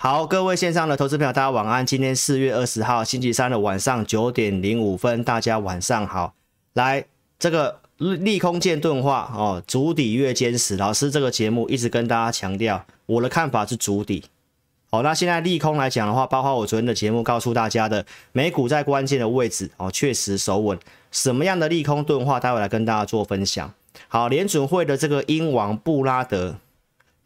好，各位线上的投资朋友，大家晚安。今天四月二十号星期三的晚上九点零五分，大家晚上好。来，这个利空见钝化哦，足底越坚实。老师这个节目一直跟大家强调，我的看法是足底。好，那现在利空来讲的话，包括我昨天的节目告诉大家的，美股在关键的位置哦，确实守稳。什么样的利空钝化，待会来跟大家做分享。好，联准会的这个英王布拉德，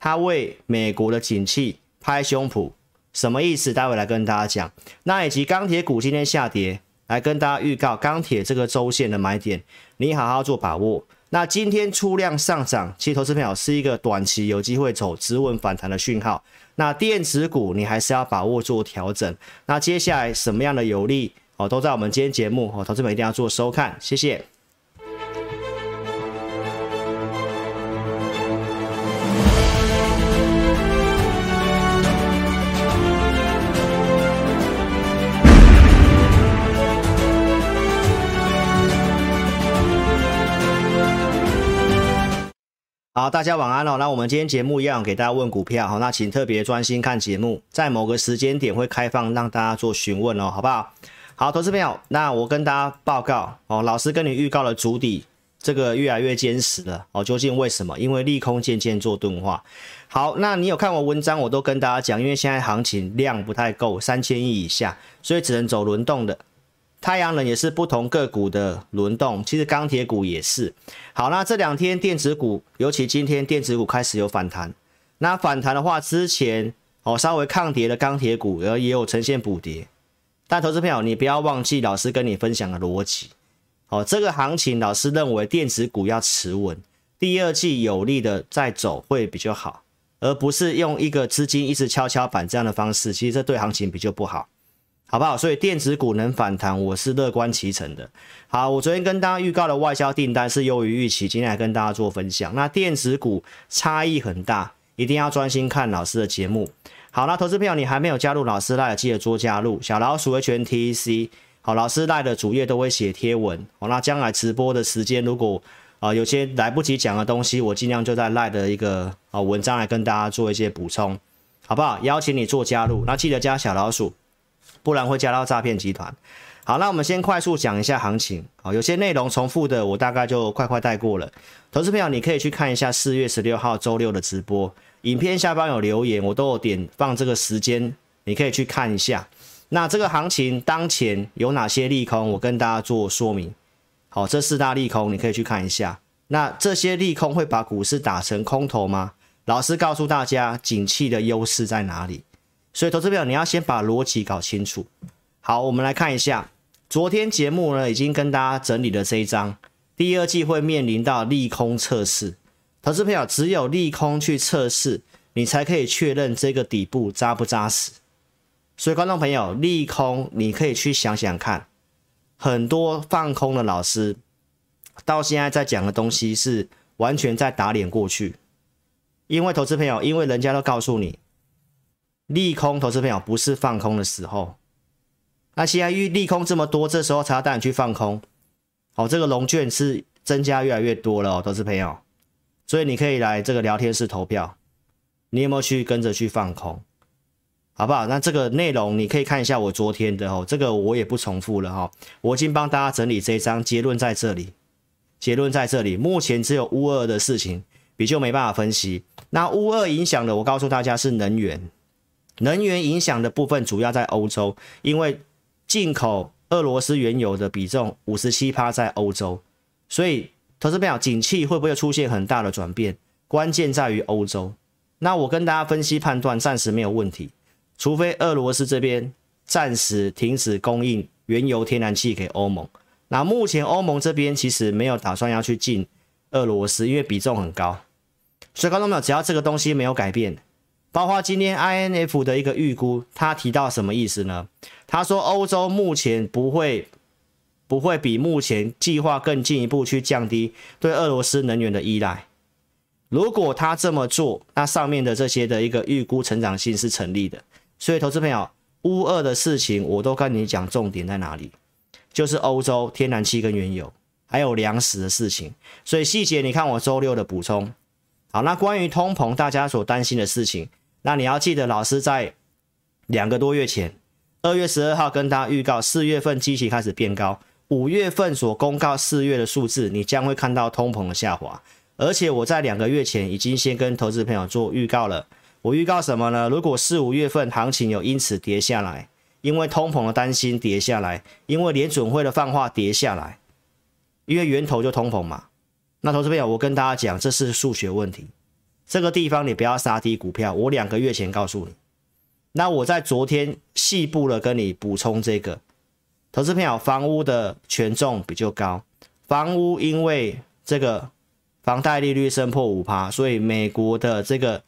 他为美国的景气。拍胸脯什么意思？待会来跟大家讲。那以及钢铁股今天下跌，来跟大家预告钢铁这个周线的买点，你好好做把握。那今天出量上涨，其实投资朋友是一个短期有机会走止稳反弹的讯号。那电子股你还是要把握做调整。那接下来什么样的有利哦，都在我们今天节目哦，投资朋友一定要做收看，谢谢。好，大家晚安哦。那我们今天节目一样给大家问股票，好，那请特别专心看节目，在某个时间点会开放让大家做询问哦，好不好？好，投资朋友，那我跟大家报告哦，老师跟你预告了筑底，这个越来越坚实了哦。究竟为什么？因为利空渐渐做钝化。好，那你有看我文章，我都跟大家讲，因为现在行情量不太够，三千亿以下，所以只能走轮动的。太阳能也是不同个股的轮动，其实钢铁股也是。好，那这两天电子股，尤其今天电子股开始有反弹。那反弹的话，之前哦稍微抗跌的钢铁股，然后也有呈现补跌。但投资朋友，你不要忘记老师跟你分享的逻辑。哦，这个行情老师认为电子股要持稳，第二季有利的再走会比较好，而不是用一个资金一直跷跷板这样的方式，其实这对行情比较不好。好不好？所以电子股能反弹，我是乐观其成的。好，我昨天跟大家预告的外销订单是优于预期，今天来跟大家做分享。那电子股差异很大，一定要专心看老师的节目。好，那投资朋友，你还没有加入老师 LINE，记得做加入。小老鼠 H N T E C。好，老师赖的主页都会写贴文。好，那将来直播的时间，如果啊、有些来不及讲的东西，我尽量就在赖的一个啊文章来跟大家做一些补充，好不好？邀请你做加入，那记得加小老鼠。不然会加到诈骗集团。好，那我们先快速讲一下行情。好，有些内容重复的，我大概就快快带过了。投资朋友，你可以去看一下四月十六号周六的直播，影片下方有留言，我都有点放这个时间，你可以去看一下。那这个行情当前有哪些利空，我跟大家做说明。好，这四大利空你可以去看一下。那这些利空会把股市打成空头吗？老师告诉大家，景气的优势在哪里？所以，投资朋友，你要先把逻辑搞清楚。好，我们来看一下，昨天节目呢已经跟大家整理了这一张，第二季会面临到利空测试。投资朋友，只有利空去测试，你才可以确认这个底部扎不扎实。所以，观众朋友，利空你可以去想想看，很多放空的老师到现在在讲的东西是完全在打脸过去，因为投资朋友，因为人家都告诉你。利空，投资朋友不是放空的时候。那现在遇利空这么多，这时候才要带你去放空。好，这个融券是增加越来越多了哦，投资朋友。所以你可以来这个聊天室投票，你有没有去跟着去放空？好不好？那这个内容你可以看一下我昨天的哦，这个我也不重复了哈。我已经帮大家整理这一章，结论在这里，结论在这里。目前只有乌二的事情比较没办法分析。那乌二影响的，我告诉大家是能源。能源影响的部分主要在欧洲，因为进口俄罗斯原油的比重五十七趴在欧洲，所以投资朋友，景气会不会出现很大的转变？关键在于欧洲。那我跟大家分析判断，暂时没有问题，除非俄罗斯这边暂时停止供应原油、天然气给欧盟。那目前欧盟这边其实没有打算要去进俄罗斯，因为比重很高。所以观众朋友，只要这个东西没有改变。包括今天 INF 的一个预估，他提到什么意思呢？他说欧洲目前不会不会比目前计划更进一步去降低对俄罗斯能源的依赖。如果他这么做，那上面的这些的一个预估成长性是成立的。所以，投资朋友，乌俄的事情我都跟你讲重点在哪里，就是欧洲天然气跟原油，还有粮食的事情。所以细节你看我周六的补充。好，那关于通膨，大家所担心的事情。那你要记得，老师在两个多月前，二月十二号跟大家预告，四月份基期开始变高，五月份所公告四月的数字，你将会看到通膨的下滑。而且我在两个月前已经先跟投资朋友做预告了，我预告什么呢？如果四五月份行情有因此跌下来，因为通膨的担心跌下来，因为联准会的放话跌下来，因为源头就通膨嘛。那投资朋友，我跟大家讲，这是数学问题。这个地方你不要杀低股票。我两个月前告诉你，那我在昨天细部的跟你补充这个。投资朋友，房屋的权重比较高，房屋因为这个房贷利率升破五趴，所以美国的这个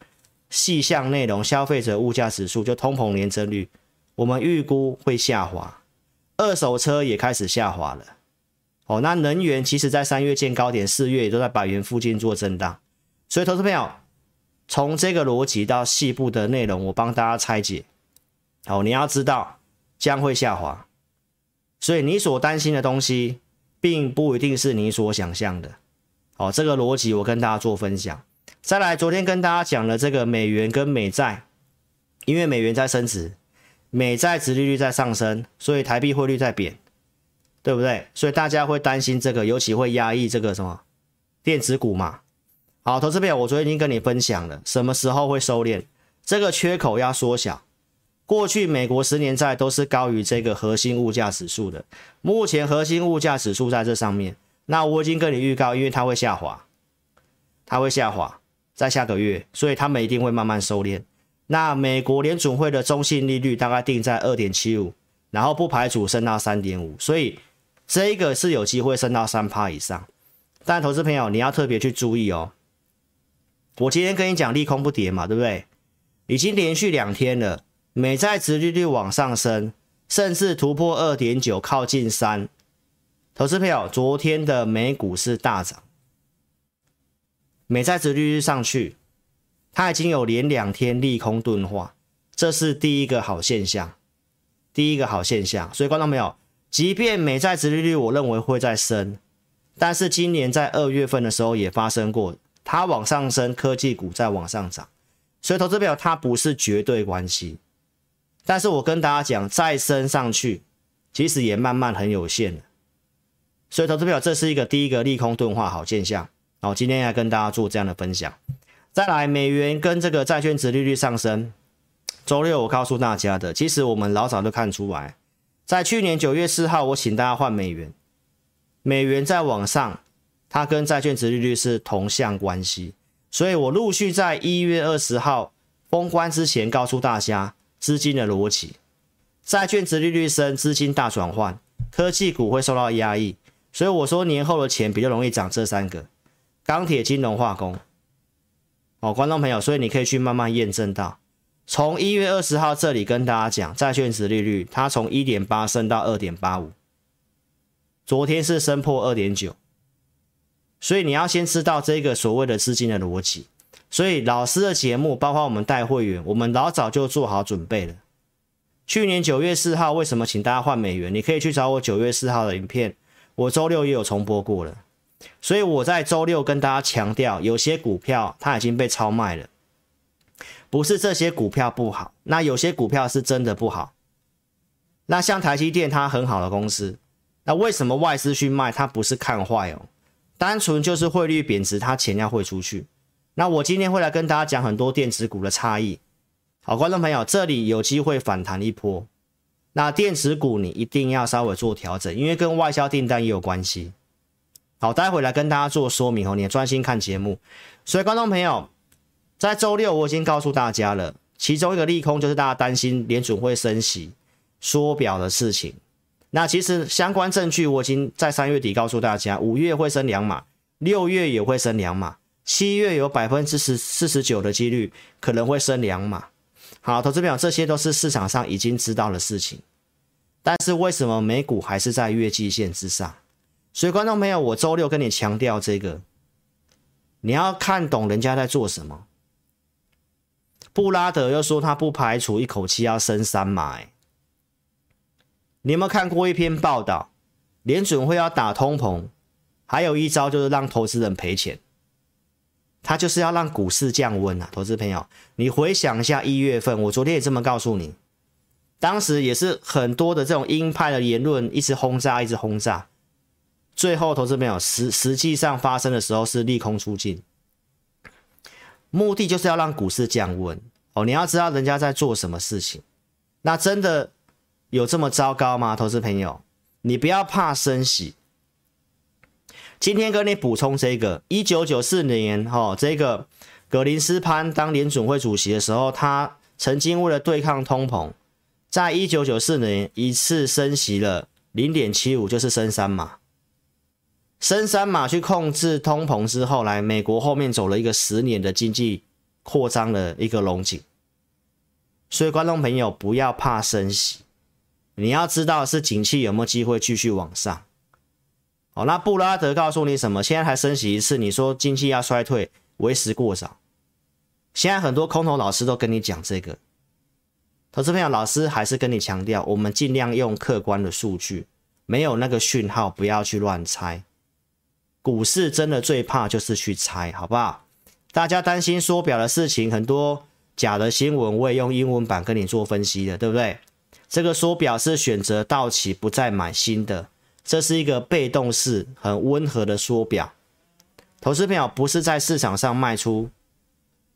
细项内容，消费者物价指数就通膨年增率，我们预估会下滑。二手车也开始下滑了。哦，那能源其实在三月见高点，四月也都在百元附近做震荡，所以投资朋友。从这个逻辑到细部的内容，我帮大家拆解。好，你要知道将会下滑，所以你所担心的东西，并不一定是你所想象的。好，这个逻辑我跟大家做分享。再来，昨天跟大家讲了这个美元跟美债，因为美元在升值，美债殖利率在上升，所以台币汇率在贬，对不对？所以大家会担心这个，尤其会压抑这个什么电子股嘛。好，投资朋友，我昨天已经跟你分享了，什么时候会收敛？这个缺口要缩小。过去美国十年债都是高于这个核心物价指数的，目前核心物价指数在这上面。那我已经跟你预告，因为它会下滑，它会下滑，在下个月，所以他们一定会慢慢收敛。那美国联准会的中性利率大概定在二点七五，然后不排除升到三点五，所以这个是有机会升到三趴以上。但投资朋友，你要特别去注意哦。我今天跟你讲利空不跌嘛，对不对？已经连续两天了，美债殖利率往上升，甚至突破二点九，靠近三。投资朋友，昨天的美股是大涨，美债殖利率上去，它已经有连两天利空钝化，这是第一个好现象，第一个好现象。所以观众朋友，即便美债殖利率我认为会再升，但是今年在二月份的时候也发生过。它往上升，科技股在往上涨，所以投资表它不是绝对关系。但是我跟大家讲，再升上去，其实也慢慢很有限。所以投资表这是一个第一个利空钝化好现象。然后，今天要跟大家做这样的分享。再来，美元跟这个债券殖利率上升。周六我告诉大家的，其实我们老早就看出来，在去年九月四号，我请大家换美元，美元在往上。它跟债券值利率是同向关系，所以我陆续在一月二十号封关之前告诉大家资金的逻辑：债券值利率升，资金大转换，科技股会受到压抑，所以我说年后的钱比较容易涨这三个：钢铁、金融、化工。哦，观众朋友，所以你可以去慢慢验证到，从一月二十号这里跟大家讲债券值利率，它从一点八升到二点八五，昨天是升破二点九。所以你要先知道这个所谓的资金的逻辑。所以老师的节目，包括我们带会员，我们老早就做好准备了。去年九月四号，为什么请大家换美元？你可以去找我九月四号的影片，我周六也有重播过了。所以我在周六跟大家强调，有些股票它已经被超卖了，不是这些股票不好，那有些股票是真的不好。那像台积电，它很好的公司，那为什么外资去卖？它不是看坏哦。单纯就是汇率贬值，它钱要汇出去。那我今天会来跟大家讲很多电子股的差异。好，观众朋友，这里有机会反弹一波。那电子股你一定要稍微做调整，因为跟外销订单也有关系。好，待会来跟大家做说明哦，你也专心看节目。所以，观众朋友，在周六我已经告诉大家了，其中一个利空就是大家担心联准会升息缩表的事情。那其实相关证据我已经在三月底告诉大家，五月会升两码，六月也会升两码，七月有百分之十四十九的几率可能会升两码。好，投资朋友，这些都是市场上已经知道的事情。但是为什么美股还是在月季线之上？所以观众朋友，我周六跟你强调这个，你要看懂人家在做什么。布拉德又说他不排除一口气要升三码，欸。你有没有看过一篇报道？联准会要打通膨，还有一招就是让投资人赔钱，他就是要让股市降温啊！投资朋友，你回想一下一月份，我昨天也这么告诉你，当时也是很多的这种鹰派的言论一直轰炸，一直轰炸，最后投资朋友实实际上发生的时候是利空出尽，目的就是要让股市降温哦。你要知道人家在做什么事情，那真的有这么糟糕吗？投资朋友，你不要怕升息。今天跟你补充这个，一九九四年哈、哦，这个格林斯潘当联准会主席的时候，他曾经为了对抗通膨，在一九九四年一次升息了零点七五，就是升三码，升三码去控制通膨之后，来美国后面走了一个十年的经济扩张的一个龙井。所以观众朋友不要怕升息，你要知道是景气有没有机会继续往上。好，那布拉德告诉你什么？现在还升息一次，你说经济要衰退，为时过早。现在很多空头老师都跟你讲这个，投资朋友老师还是跟你强调，我们尽量用客观的数据，没有那个讯号，不要去乱猜。股市真的最怕就是去猜，好不好？大家担心缩表的事情，很多假的新闻，我也用英文版跟你做分析的，对不对？这个缩表是选择到期不再买新的。这是一个被动式、很温和的缩表，投资朋友不是在市场上卖出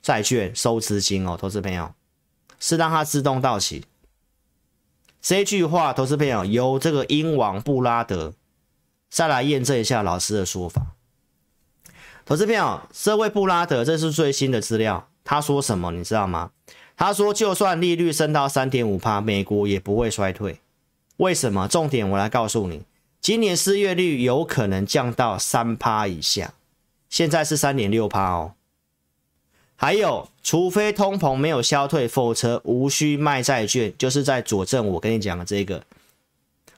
债券收资金哦，投资朋友是让它自动到期。这句话，投资朋友由这个英王布拉德再来验证一下老师的说法。投资朋友，这位布拉德这是最新的资料，他说什么你知道吗？他说，就算利率升到三点五趴，美国也不会衰退。为什么？重点我来告诉你。今年失业率有可能降到三趴以下，现在是三点六趴哦。还有，除非通膨没有消退，否则无需卖债券，就是在佐证我跟你讲的这个。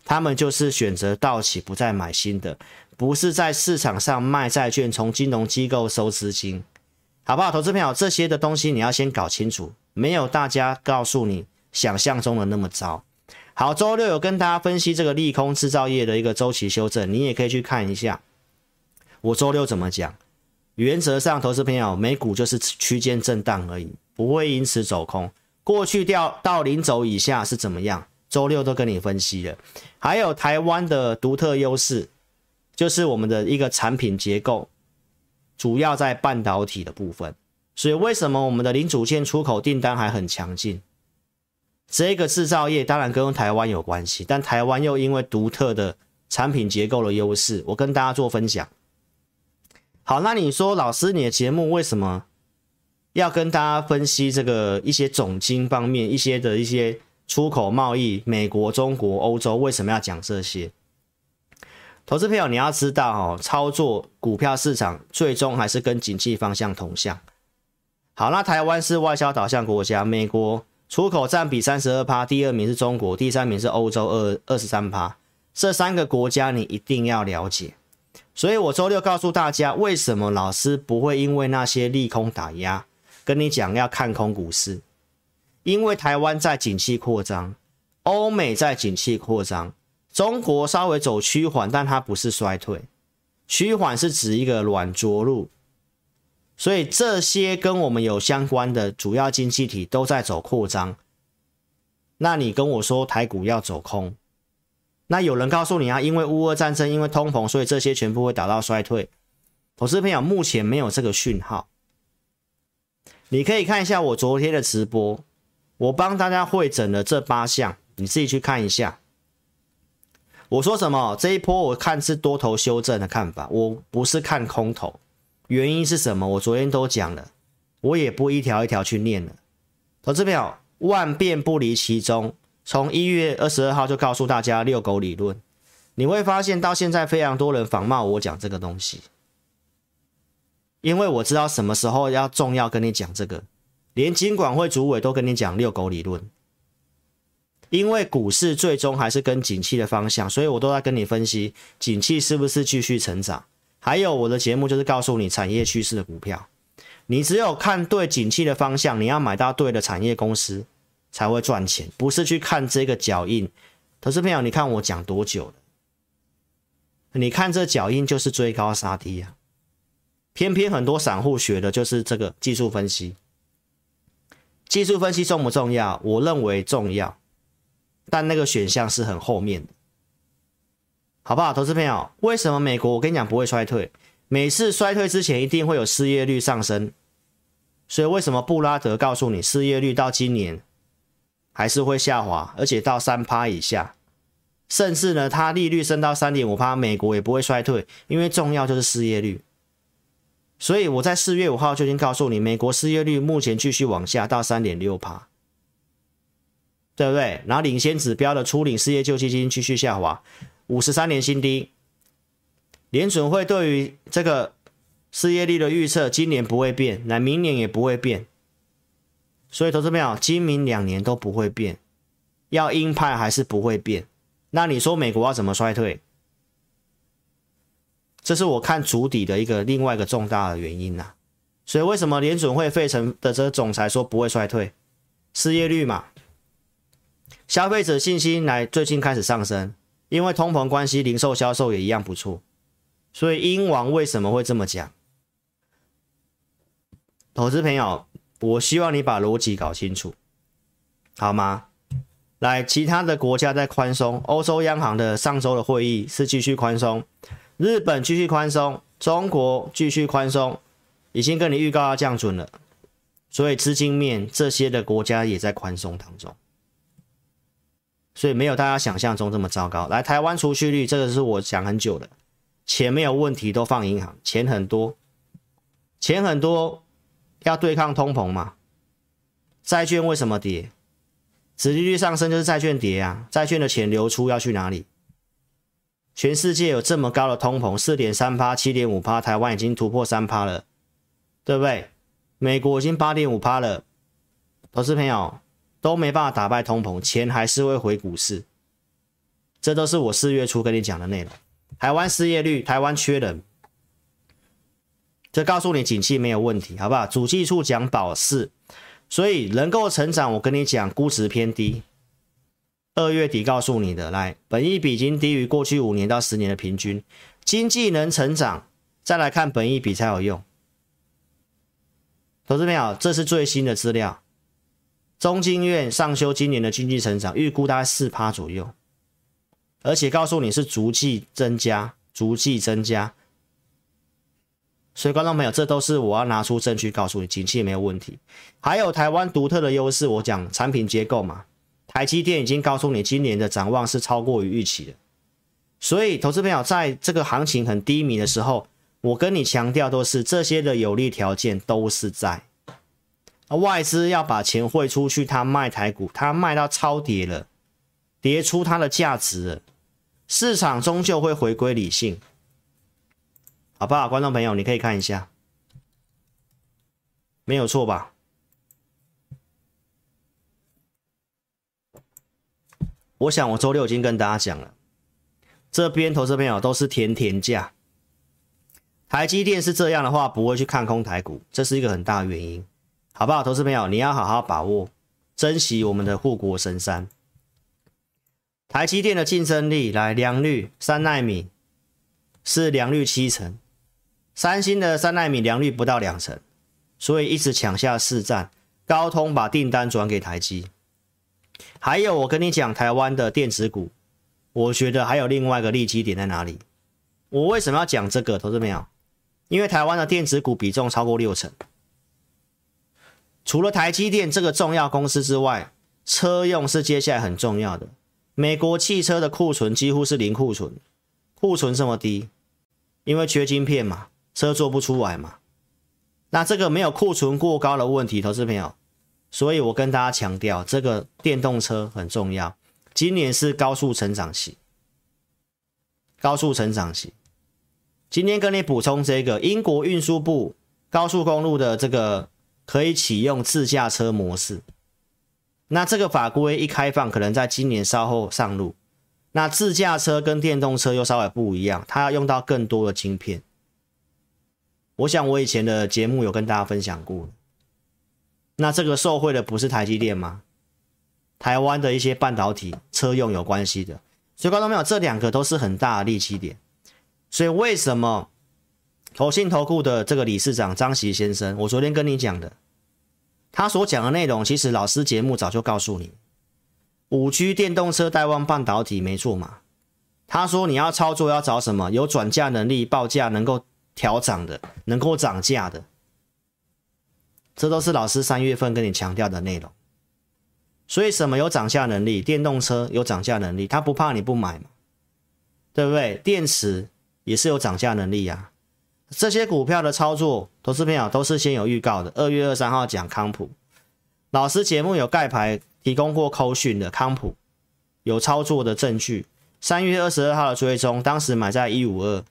他们就是选择到期不再买新的，不是在市场上卖债券，从金融机构收资金，好不好？投资朋友，这些的东西你要先搞清楚，没有大家告诉你想象中的那么糟。好，周六有跟大家分析这个利空制造业的一个周期修正，你也可以去看一下。我周六怎么讲？原则上，投资朋友，美股就是区间震荡而已，不会因此走空。过去掉到零轴以下是怎么样？周六都跟你分析了。还有台湾的独特优势，就是我们的一个产品结构，主要在半导体的部分。所以为什么我们的零组件出口订单还很强劲？这个制造业当然跟台湾有关系，但台湾又因为独特的产品结构的优势，我跟大家做分享。好，那你说老师，你的节目为什么要跟大家分析这个一些总经方面一些的一些出口贸易，美国、中国、欧洲为什么要讲这些？投资朋友你要知道哦，操作股票市场最终还是跟景气方向同向。好，那台湾是外销导向国家，美国。出口占比三十二趴，第二名是中国，第三名是欧洲二二十三趴。这三个国家你一定要了解。所以我周六告诉大家，为什么老师不会因为那些利空打压，跟你讲要看空股市？因为台湾在景气扩张，欧美在景气扩张，中国稍微走趋缓，但它不是衰退，趋缓是指一个软着陆。所以这些跟我们有相关的主要经济体都在走扩张，那你跟我说台股要走空，那有人告诉你啊，因为乌俄战争，因为通膨，所以这些全部会达到衰退。投资朋友目前没有这个讯号，你可以看一下我昨天的直播，我帮大家会诊了这八项，你自己去看一下。我说什么？这一波我看是多头修正的看法，我不是看空头。原因是什么？我昨天都讲了，我也不一条一条去念了。投资朋友，万变不离其宗。从一月二十二号就告诉大家遛狗理论，你会发现到现在非常多人仿冒我讲这个东西，因为我知道什么时候要重要跟你讲这个，连金管会主委都跟你讲遛狗理论，因为股市最终还是跟景气的方向，所以我都在跟你分析景气是不是继续成长。还有我的节目就是告诉你产业趋势的股票，你只有看对景气的方向，你要买到对的产业公司才会赚钱，不是去看这个脚印。投资朋友，你看我讲多久了？你看这脚印就是追高杀低啊，偏偏很多散户学的就是这个技术分析。技术分析重不重要？我认为重要。但那个选项是很后面的，好不好？投资朋友，为什么美国我跟你讲不会衰退？每次衰退之前一定会有失业率上升，所以为什么布拉德告诉你失业率到今年还是会下滑，而且到三趴以下，甚至呢，它利率升到三点五趴，美国也不会衰退，因为重要就是失业率。所以我在四月五号就已经告诉你，美国失业率目前继续往下到三点六趴，对不对？然后领先指标的初领失业救济金继续下滑，五十三年新低。联准会对于这个失业率的预测，今年不会变，那明年也不会变，所以投资朋友，今明两年都不会变，要鹰派还是不会变。那你说美国要怎么衰退？这是我看足底的一个另外一个重大的原因呐、啊。所以为什么联准会费城的这个总裁说不会衰退？失业率嘛，消费者信心来最近开始上升，因为通膨关系，零售销售也一样不错。所以鹰王为什么会这么讲？投资朋友，我希望你把逻辑搞清楚，好吗？来，其他的国家在宽松，欧洲央行的上周的会议是继续宽松，日本继续宽松，中国继续宽松，已经跟你预告要降准了，所以资金面这些的国家也在宽松当中，所以没有大家想象中这么糟糕。来，台湾储蓄率这个是我讲很久的。钱没有问题，都放银行，钱很多，钱很多，要对抗通膨嘛？债券为什么跌？殖利率上升就是债券跌啊！债券的钱流出要去哪里？全世界有这么高的通膨，四点三趴、七点五趴，台湾已经突破三趴了，对不对？美国已经八点五趴了，投资朋友都没办法打败通膨，钱还是会回股市，这都是我四月初跟你讲的内容。台湾失业率，台湾缺人，这告诉你景气没有问题，好不好？主计处讲保四，所以能够成长，我跟你讲，估值偏低。二月底告诉你的，来，本益比已经低于过去五年到十年的平均，经济能成长，再来看本益比才有用。投资朋友，这是最新的资料，中经院上修今年的经济成长预估大概四趴左右。而且告诉你是逐季增加，逐季增加，所以观众朋友，这都是我要拿出证据告诉你，景气没有问题。还有台湾独特的优势，我讲产品结构嘛，台积电已经告诉你，今年的展望是超过于预期的。所以，投资朋友在这个行情很低迷的时候，我跟你强调都是这些的有利条件都是在。外资要把钱汇出去，他卖台股，他卖到超跌了，跌出它的价值了。市场终究会回归理性，好不好？观众朋友，你可以看一下，没有错吧？我想我周六已经跟大家讲了，这边投资朋友都是甜甜价，台积电是这样的话，不会去看空台股，这是一个很大的原因，好不好？投资朋友，你要好好把握，珍惜我们的护国神山。台积电的竞争力来良率三奈米是良率七成，三星的三奈米良率不到两成，所以一直抢下市占。高通把订单转给台积，还有我跟你讲台湾的电子股，我觉得还有另外一个利基点在哪里？我为什么要讲这个？投资没有？因为台湾的电子股比重超过六成，除了台积电这个重要公司之外，车用是接下来很重要的。美国汽车的库存几乎是零库存，库存这么低，因为缺晶片嘛，车做不出来嘛。那这个没有库存过高的问题，投资朋友，所以我跟大家强调，这个电动车很重要。今年是高速成长期，高速成长期。今天跟你补充这个，英国运输部高速公路的这个可以启用自驾车模式。那这个法规一开放，可能在今年稍后上路。那自驾车跟电动车又稍微不一样，它要用到更多的晶片。我想我以前的节目有跟大家分享过。那这个受惠的不是台积电吗？台湾的一些半导体车用有关系的，所以观众朋友，这两个都是很大的利基点。所以为什么投信投顾的这个理事长张锡先生，我昨天跟你讲的。他所讲的内容，其实老师节目早就告诉你。五 G 电动车带旺半导体没错嘛？他说你要操作要找什么？有转嫁能力、报价能够调涨的、能够涨价的，这都是老师三月份跟你强调的内容。所以什么有涨价能力？电动车有涨价能力，他不怕你不买嘛？对不对？电池也是有涨价能力呀、这些股票的操作，投资朋友都是先有预告的。二月二三号讲康普，老师节目有盖牌提供过扣讯的康普，有操作的证据。三月二十二号的追踪，当时买在一五二，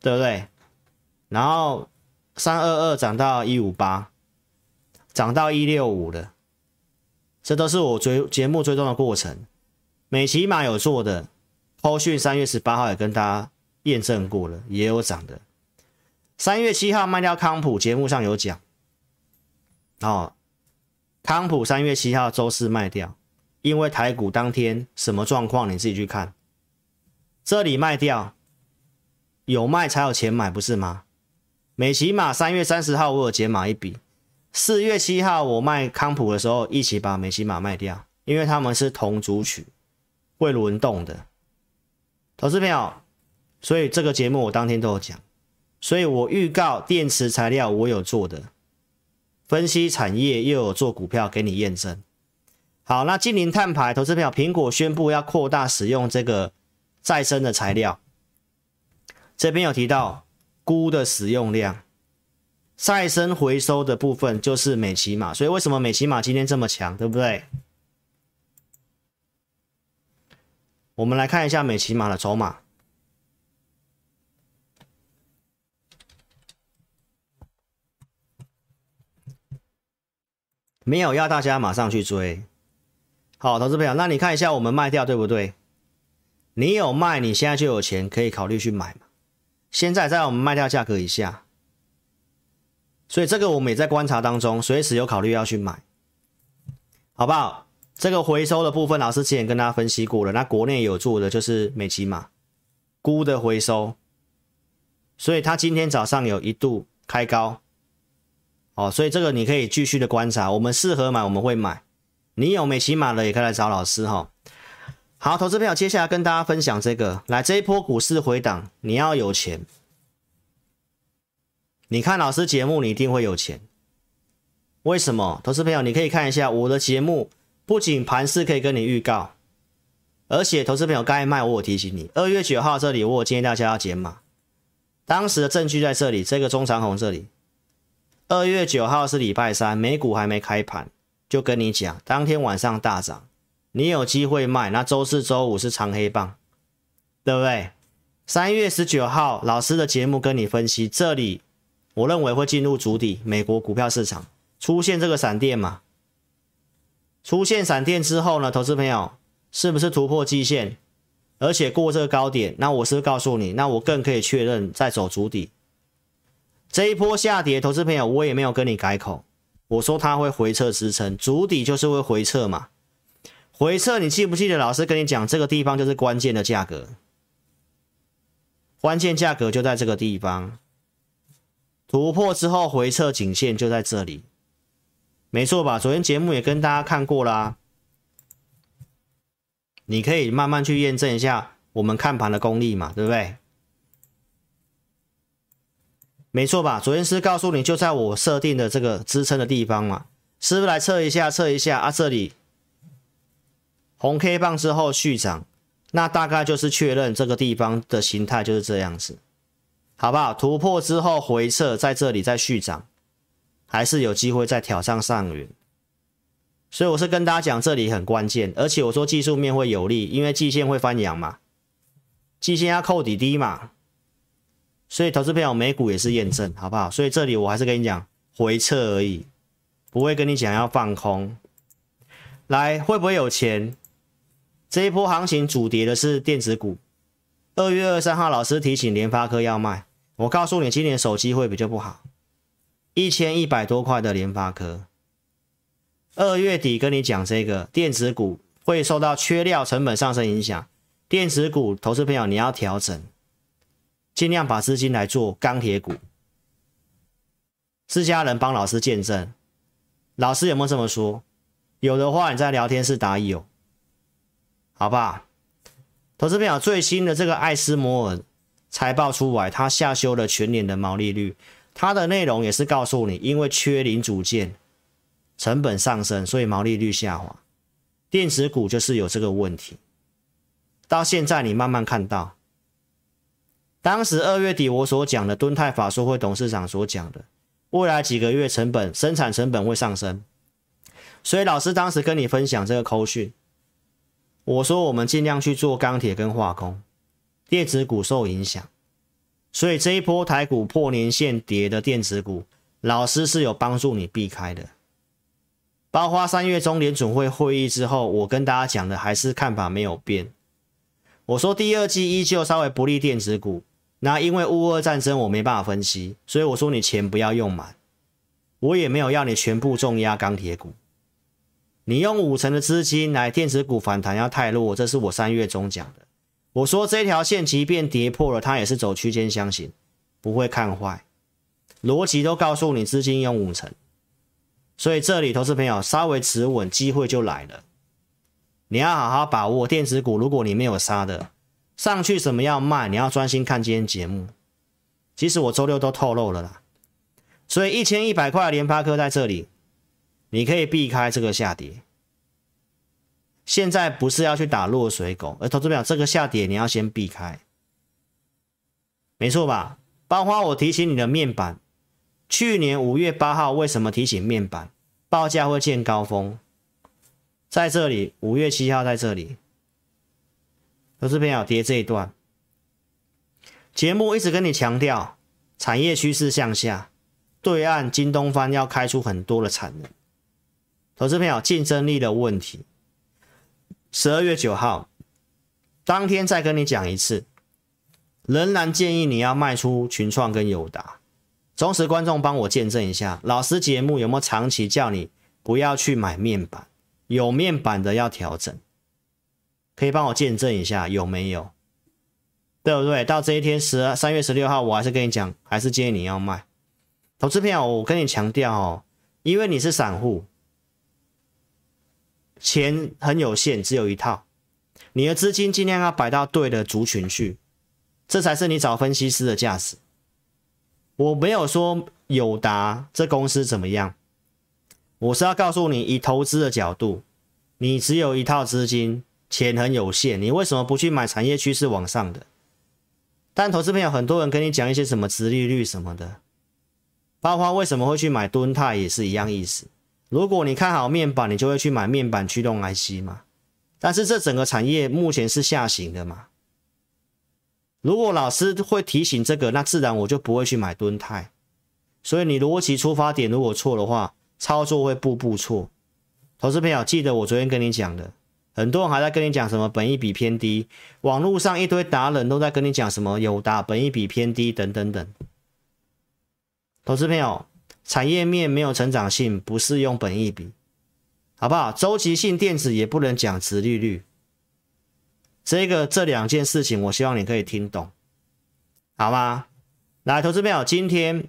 对不对？然后三二二涨到一五八，涨到一六五了，这都是我追节目追踪的过程。美琪玛有做的，扣讯三月十八号也跟大家验证过了，也有涨的。三月七号卖掉康普，节目上有讲，哦，康普三月七号周四卖掉，因为台股当天什么状况，你自己去看。这里卖掉，有卖才有钱买，不是吗？美琪玛三月三十号我有减码一笔，四月七号我卖康普的时候，一起把美琪玛卖掉，因为他们是同族群，会轮动的。投资朋友，所以这个节目我当天都有讲。所以我预告电池材料我有做的分析产业，又有做股票给你验证。好，那净零碳排投资票，苹果宣布要扩大使用这个再生的材料，这边有提到钴的使用量，再生回收的部分就是美琪玛，所以为什么美琪玛今天这么强，对不对？我们来看一下美琪玛的筹码。没有要大家马上去追，好，投资朋友，那你看一下我们卖掉对不对？你有卖，你现在就有钱可以考虑去买嘛。现在在我们卖掉价格以下，所以这个我们也在观察当中，随时有考虑要去买，好不好？这个回收的部分，老师之前跟大家分析过了，那国内有做的就是美琪玛鈷的回收，所以它今天早上有一度开高。哦，所以这个你可以继续的观察，我们适合买我们会买，你有美琪玛的也可以来找老师哈。好，投资朋友，接下来跟大家分享这个，来这一波股市回档，你要有钱，你看老师节目你一定会有钱，为什么？投资朋友，你可以看一下我的节目，不仅盘势可以跟你预告，而且投资朋友该卖我有提醒你，二月九号这里我建议大家要减码，当时的证据在这里，这个中长红这里。二月九号是礼拜三，美股还没开盘，就跟你讲，当天晚上大涨，你有机会卖。那周四、周五是长黑棒，对不对？三月十九号，老师的节目跟你分析，这里我认为会进入主底，美国股票市场出现这个闪电嘛？出现闪电之后呢，投资朋友是不是突破季线，而且过这个高点？那我是告诉你，那我更可以确认再走主底。这一波下跌，投资朋友，我也没有跟你改口，我说它会回撤支撑，主底就是会回撤嘛。回撤，你记不记得老师跟你讲，这个地方就是关键的价格，关键价格就在这个地方，突破之后回撤颈线就在这里，没错吧？昨天节目也跟大家看过啦，你可以慢慢去验证一下我们看盘的功力嘛，对不对？没错吧？昨天是告诉你，就在我设定的这个支撑的地方嘛，是不是来测一下，测一下啊？这里红 K 棒之后续涨，那大概就是确认这个地方的形态就是这样子，好不好？突破之后回撤，在这里再续涨，还是有机会再挑战上缘。所以我是跟大家讲，这里很关键，而且我说技术面会有利，因为季线会翻阳嘛，季线要扣底低嘛。所以，投资朋友，美股也是验证，好不好？所以这里我还是跟你讲回撤而已，不会跟你讲要放空。来，会不会有钱？这一波行情主跌的是电子股。二月二三号，老师提醒联发科要卖。我告诉你，今年手机会比较不好，一千一百多块的联发科。二月底跟你讲这个电子股会受到缺料、成本上升影响，电子股投资朋友你要调整。尽量把资金来做钢铁股，自家人帮老师见证，老师有没有这么说？有的话你在聊天室打有，好不好？投资朋友，最新的这个艾斯摩尔财报出来，它下修了全年的毛利率，它的内容也是告诉你，因为缺零组件，成本上升，所以毛利率下滑。电子股就是有这个问题。到现在你慢慢看到，当时二月底我所讲的敦泰法说会董事长所讲的，未来几个月成本生产成本会上升，所以老师当时跟你分享这个扣讯。我说我们尽量去做钢铁跟化工，电子股受影响，所以这一波台股破年线跌的电子股，老师是有帮助你避开的。包括三月中联准会会议之后，我跟大家讲的还是看法没有变。我说第二季依旧稍微不利电子股，那因为乌俄战争我没办法分析，所以我说你钱不要用满，我也没有要你全部重压钢铁股。你用五成的资金来电子股反弹要太弱，这是我三月中讲的。我说这条线即便跌破了，它也是走区间箱型，不会看坏。逻辑都告诉你资金用五成，所以这里投资朋友稍微持稳，机会就来了。你要好好把握电子股，如果你没有杀的上去，什么要卖？你要专心看今天节目。其实我周六都透露了啦，所以一千一百块联发科在这里。你可以避开这个下跌，现在不是要去打落水狗，而投资表这个下跌你要先避开，没错吧？包括我提醒你的面板，去年五月八号为什么提醒面板报价会见高峰？在这里，五月七号在这里，投资朋友跌这一段，节目一直跟你强调产业趋势向下，对岸京东方要开出很多的产能。投资朋友，竞争力的问题。十二月九号当天再跟你讲一次，仍然建议你要卖出群创跟友达。忠实观众帮我见证一下，老师节目有没有长期叫你不要去买面板？有面板的要调整，可以帮我见证一下有没有？对不对？到这一天十二三月十六号，我还是跟你讲，还是建议你要卖。投资票，我跟你强调哦，因为你是散户。钱很有限，只有一套，你的资金尽量要摆到对的族群去，这才是你找分析师的价值。我没有说友达这公司怎么样，我是要告诉你，以投资的角度，你只有一套资金，钱很有限，你为什么不去买产业趋势往上的？但投资朋友很多人跟你讲一些什么殖利率什么的，包括为什么会去买敦泰也是一样意思。如果你看好面板，你就会去买面板驱动 IC 嘛。但是这整个产业目前是下行的嘛。如果老师会提醒这个，那自然我就不会去买敦泰。所以你逻辑出发点如果错的话，操作会步步错。投资朋友，记得我昨天跟你讲的，很多人还在跟你讲什么本益比偏低，网络上一堆达人都在跟你讲什么友达本益比偏低等等等。投资朋友。产业面没有成长性，不适用本益比，好不好？周期性电子也不能讲殖利率，这个这两件事情，我希望你可以听懂，好吗？来，投资朋友，今天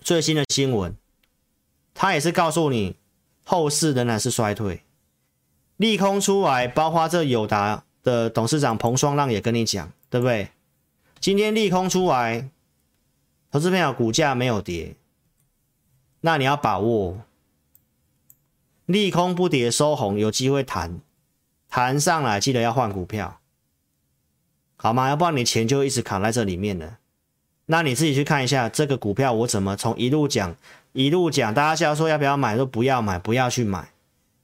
最新的新闻，它也是告诉你后市仍然是衰退，利空出来，包括这友达的董事长彭双浪也跟你讲，对不对？今天利空出来，投资朋友股价没有跌。那你要把握，利空不跌收红，有机会弹，弹上来记得要换股票，好吗？要不然你钱就一直卡在这里面了。那你自己去看一下这个股票，我怎么从一路讲一路讲，大家现在说要不要买，说不要买，不要去买。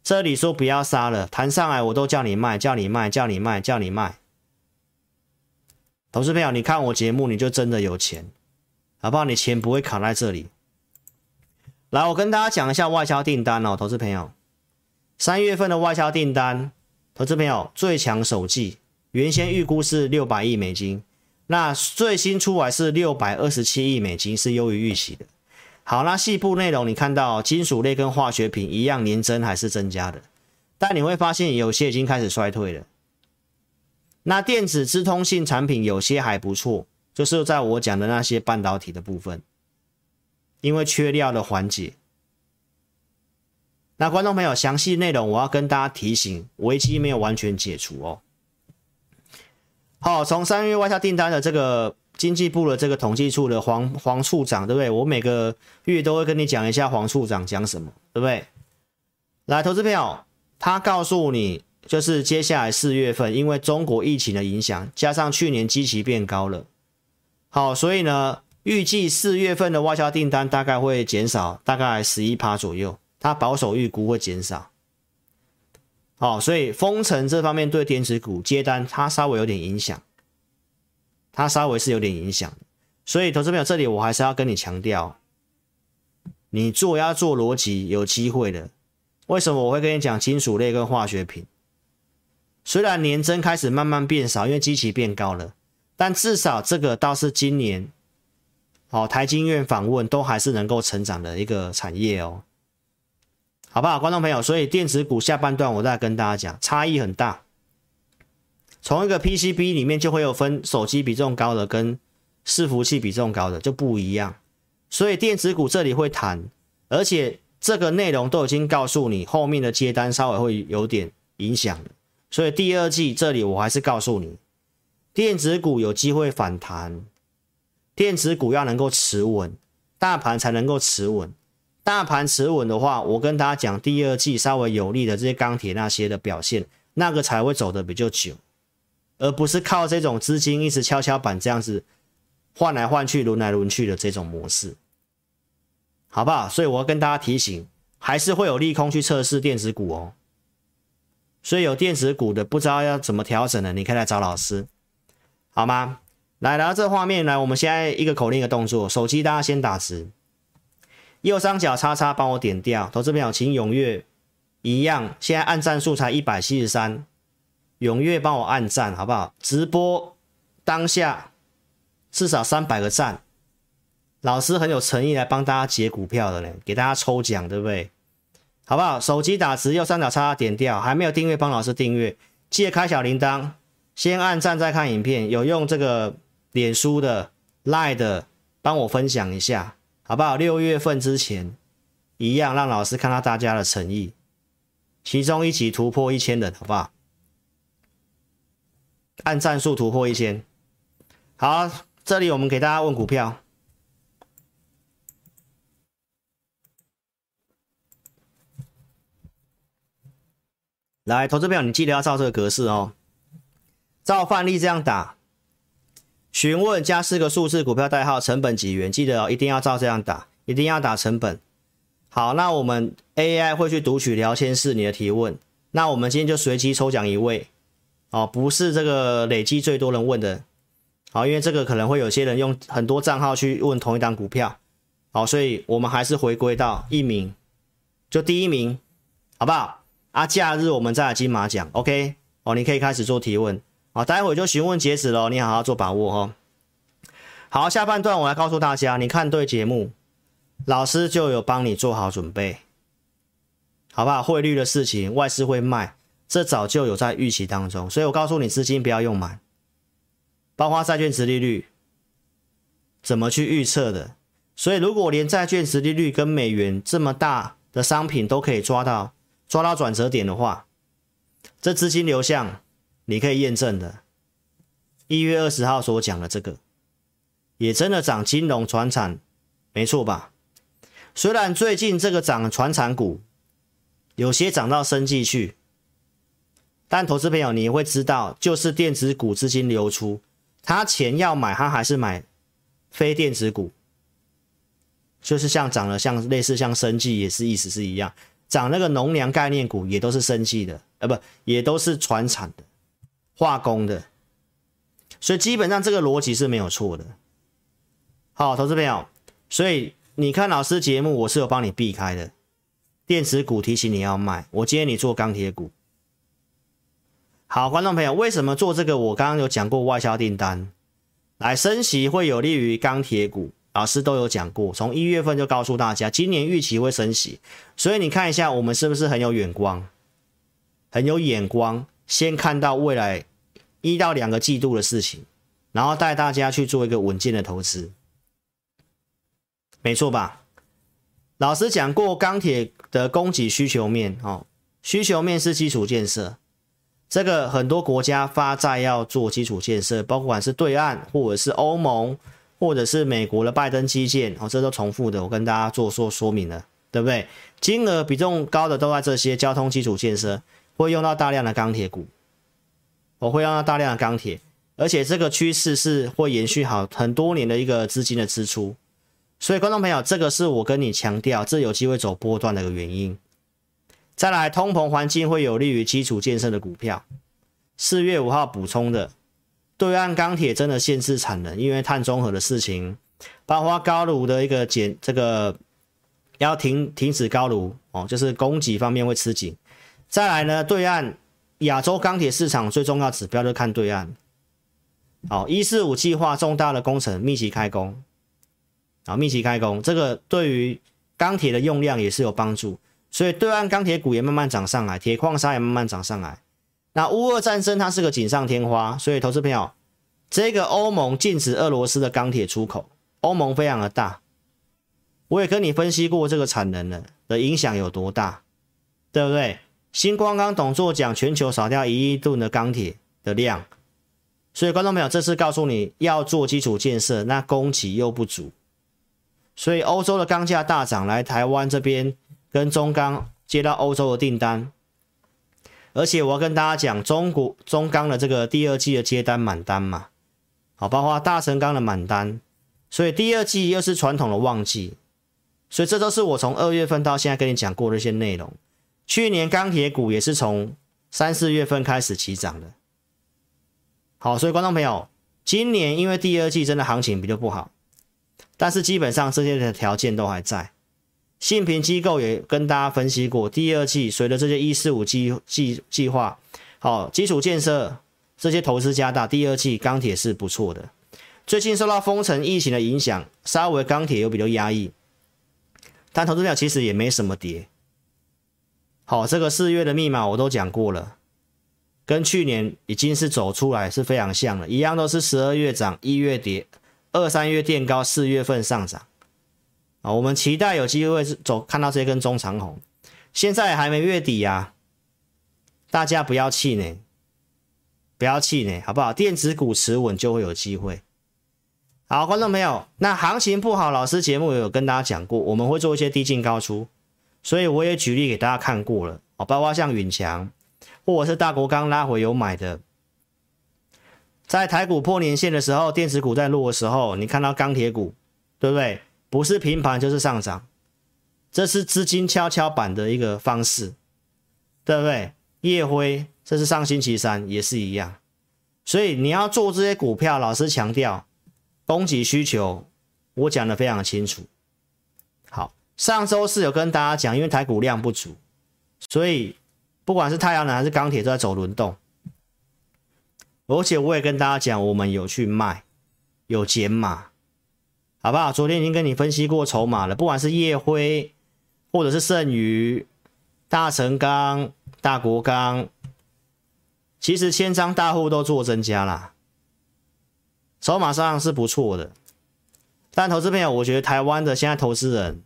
这里说不要杀了，弹上来我都叫你卖，叫你卖，叫你卖，叫你卖。投资朋友，你看我节目，你就真的有钱，好不好？你钱不会卡在这里。来，我跟大家讲一下外销订单哦，投资朋友，三月份的外销订单，投资朋友最强首季，原先预估是六百亿美金，那最新出来是六百二十七亿美金，是优于预期的。好，那细部内容你看到，金属类跟化学品一样年增还是增加的，但你会发现有些已经开始衰退了。那电子资通信产品有些还不错，就是在我讲的那些半导体的部分。因为缺料的缓解，那观众朋友，详细内容我要跟大家提醒，危机没有完全解除哦。好，从三月外销订单的这个经济部的这个统计处的黄黄处长，对不对？我每个月都会跟你讲一下黄处长讲什么，对不对？来，投资票，他告诉你，就是接下来四月份，因为中国疫情的影响，加上去年基期变高了，好，所以呢，预计四月份的外销订单大概会减少，大概十一趴左右。他保守预估会减少，好，所以封城这方面对电子股接单，它稍微有点影响，它稍微是有点影响。所以投资朋友，这里我还是要跟你强调，你做要做逻辑有机会的。为什么我会跟你讲金属类跟化学品？虽然年增开始慢慢变少，因为基期变高了，但至少这个倒是今年，哦，台经院访问都还是能够成长的一个产业哦。好不好，观众朋友？所以电子股下半段我再跟大家讲，差异很大。从一个 PCB 里面就会有分手机比重高的跟伺服器比重高的就不一样，所以电子股这里会谈，而且这个内容都已经告诉你，后面的接单稍微会有点影响。所以第二季这里我还是告诉你，电子股有机会反弹，电子股要能够持稳，大盘才能够持稳。大盘持稳的话，我跟大家讲，第二季稍微有利的这些钢铁那些的表现，那个才会走得比较久，而不是靠这种资金一直跷跷板这样子换来换去、轮来轮去的这种模式，好不好？所以我要跟大家提醒，还是会有利空去测试电子股哦。所以有电子股的不知道要怎么调整的，你可以来找老师，好吗？来，来到这画面来，我们现在一个口令一个动作，手机大家先打直。右上角叉叉帮我点掉，投资朋友请踊跃一样，现在按赞数才一百七十三，踊跃帮我按赞好不好？直播当下至少三百个赞，老师很有诚意来帮大家解股票的呢，给大家抽奖对不对？好不好？手机打直，右上角叉叉点掉，还没有订阅帮老师订阅，记得开小铃铛，先按赞再看影片，有用这个脸书的、Line 的，帮我分享一下。好不好？六月份之前一样，让老师看到大家的诚意，其中一起突破一千人，好不好？按赞数突破一千，好，这里我们给大家问股票，来，投资票，你记得要照这个格式哦，照范例这样打。询问加四个数字股票代号，成本几元？记得哦，一定要照这样打，一定要打成本。好，那我们 AI 会去读取聊天室你的提问。那我们今天就随机抽奖一位，哦，不是这个累积最多人问的，好，因为这个可能会有些人用很多账号去问同一档股票，好，所以我们还是回归到一名，就第一名，好不好？啊，假日我们再来金马奖，OK？哦，你可以开始做提问。好，待会就询问截止喽，你好好做把握哦。好，下半段我来告诉大家，你看对节目，老师就有帮你做好准备，好不好？汇率的事情，外事会卖，这早就有在预期当中，所以我告诉你，资金不要用满，包括债券殖利率怎么去预测的。所以如果连债券殖利率跟美元这么大的商品都可以抓到抓到转折点的话，这资金流向。你可以验证的，一月二十号所讲的这个，也真的涨金融传产，没错吧？虽然最近这个涨传产股，有些涨到生技去，但投资朋友你会知道，就是电子股资金流出，他钱要买，他还是买非电子股，就是像涨了像类似像生技也是意思是一样，涨那个农粮概念股也都是生技的，呃不，也都是传产的。化工的，所以基本上这个逻辑是没有错的。好，投资朋友，所以你看老师节目，我是有帮你避开的。电子股提醒你要卖，我建议你做钢铁股。好，观众朋友，为什么做这个？我刚刚有讲过外销订单，来升息会有利于钢铁股，老师都有讲过，从一月份就告诉大家，今年预期会升息，所以你看一下我们是不是很有眼光，很有眼光。先看到未来一到两个季度的事情，然后带大家去做一个稳健的投资，没错吧？老师讲过，钢铁的供给需求面哦，需求面是基础建设，这个很多国家发债要做基础建设，包括是对岸或者是欧盟，或者是美国的拜登基建哦，这都重复的，我跟大家做说说明了，对不对？金额比重高的都在这些交通基础建设，会用到大量的钢铁股，我会用到大量的钢铁。而且这个趋势是会延续好很多年的一个资金的支出，所以观众朋友，这个是我跟你强调，这有机会走波段的一个原因。再来，通膨环境会有利于基础建设的股票。四月五号补充的，对岸钢铁真的限制产能，因为碳中和的事情，包括高炉的一个减，这个要停停止高炉哦，就是供给方面会吃紧。再来呢，对岸亚洲钢铁市场最重要指标就看对岸。好，一四五计划重大的工程密集开工，啊，密集开工，这个对于钢铁的用量也是有帮助，所以对岸钢铁股也慢慢涨上来，铁矿砂也慢慢涨上来。那乌俄战争它是个锦上添花，所以投资朋友，这个欧盟禁止俄罗斯的钢铁出口，欧盟非常的大，我也跟你分析过这个产能了的影响有多大，对不对？新光刚董座讲全球少掉一亿吨的钢铁的量。所以，观众朋友，这次告诉你要做基础建设，那供给又不足，所以欧洲的钢价大涨，来台湾这边跟中钢接到欧洲的订单，而且我要跟大家讲，中国中钢的这个第二季的接单满单嘛，好，包括大成钢的满单，所以第二季又是传统的旺季，所以这都是我从二月份到现在跟你讲过的一些内容。去年钢铁股也是从三四月份开始起涨的。好，所以观众朋友，今年因为第二季真的行情比较不好，但是基本上这些的条件都还在。信评机构也跟大家分析过，第二季随着这些一四五计计计划，好，基础建设这些投资加大，第二季钢铁是不错的。最近受到封城疫情的影响，稍微钢铁有比较压抑，但投资票其实也没什么跌。好，这个四月的密码我都讲过了。跟去年已经是走出来是非常像了，一样都是十二月涨，一月跌，二三月垫高，四月份上涨。啊，我们期待有机会是走看到这根中长红，现在还没月底呀、啊，大家不要气馁，不要气馁，好不好？电子股持稳就会有机会。好，观众朋友，那行情不好，老师节目有跟大家讲过，我们会做一些低进高出，所以我也举例给大家看过了，哦，包括像允强。或者是大国刚拉回有买的，在台股破年线的时候，电子股在落的时候，你看到钢铁股，对不对？不是平盘就是上涨，这是资金跷跷板的一个方式，对不对？夜辉，这是上星期三也是一样，所以你要做这些股票，老师强调供给需求，我讲得非常清楚。好，上周四有跟大家讲，因为台股量不足，所以。不管是太阳能还是钢铁都在走轮动，而且我也跟大家讲，我们有去卖，有减码，好不好？昨天已经跟你分析过筹码了，不管是夜辉，或者是剩余、大成钢、大国钢，其实千张大户都做增加啦，筹码上是不错的。但投资朋友，我觉得台湾的现在投资人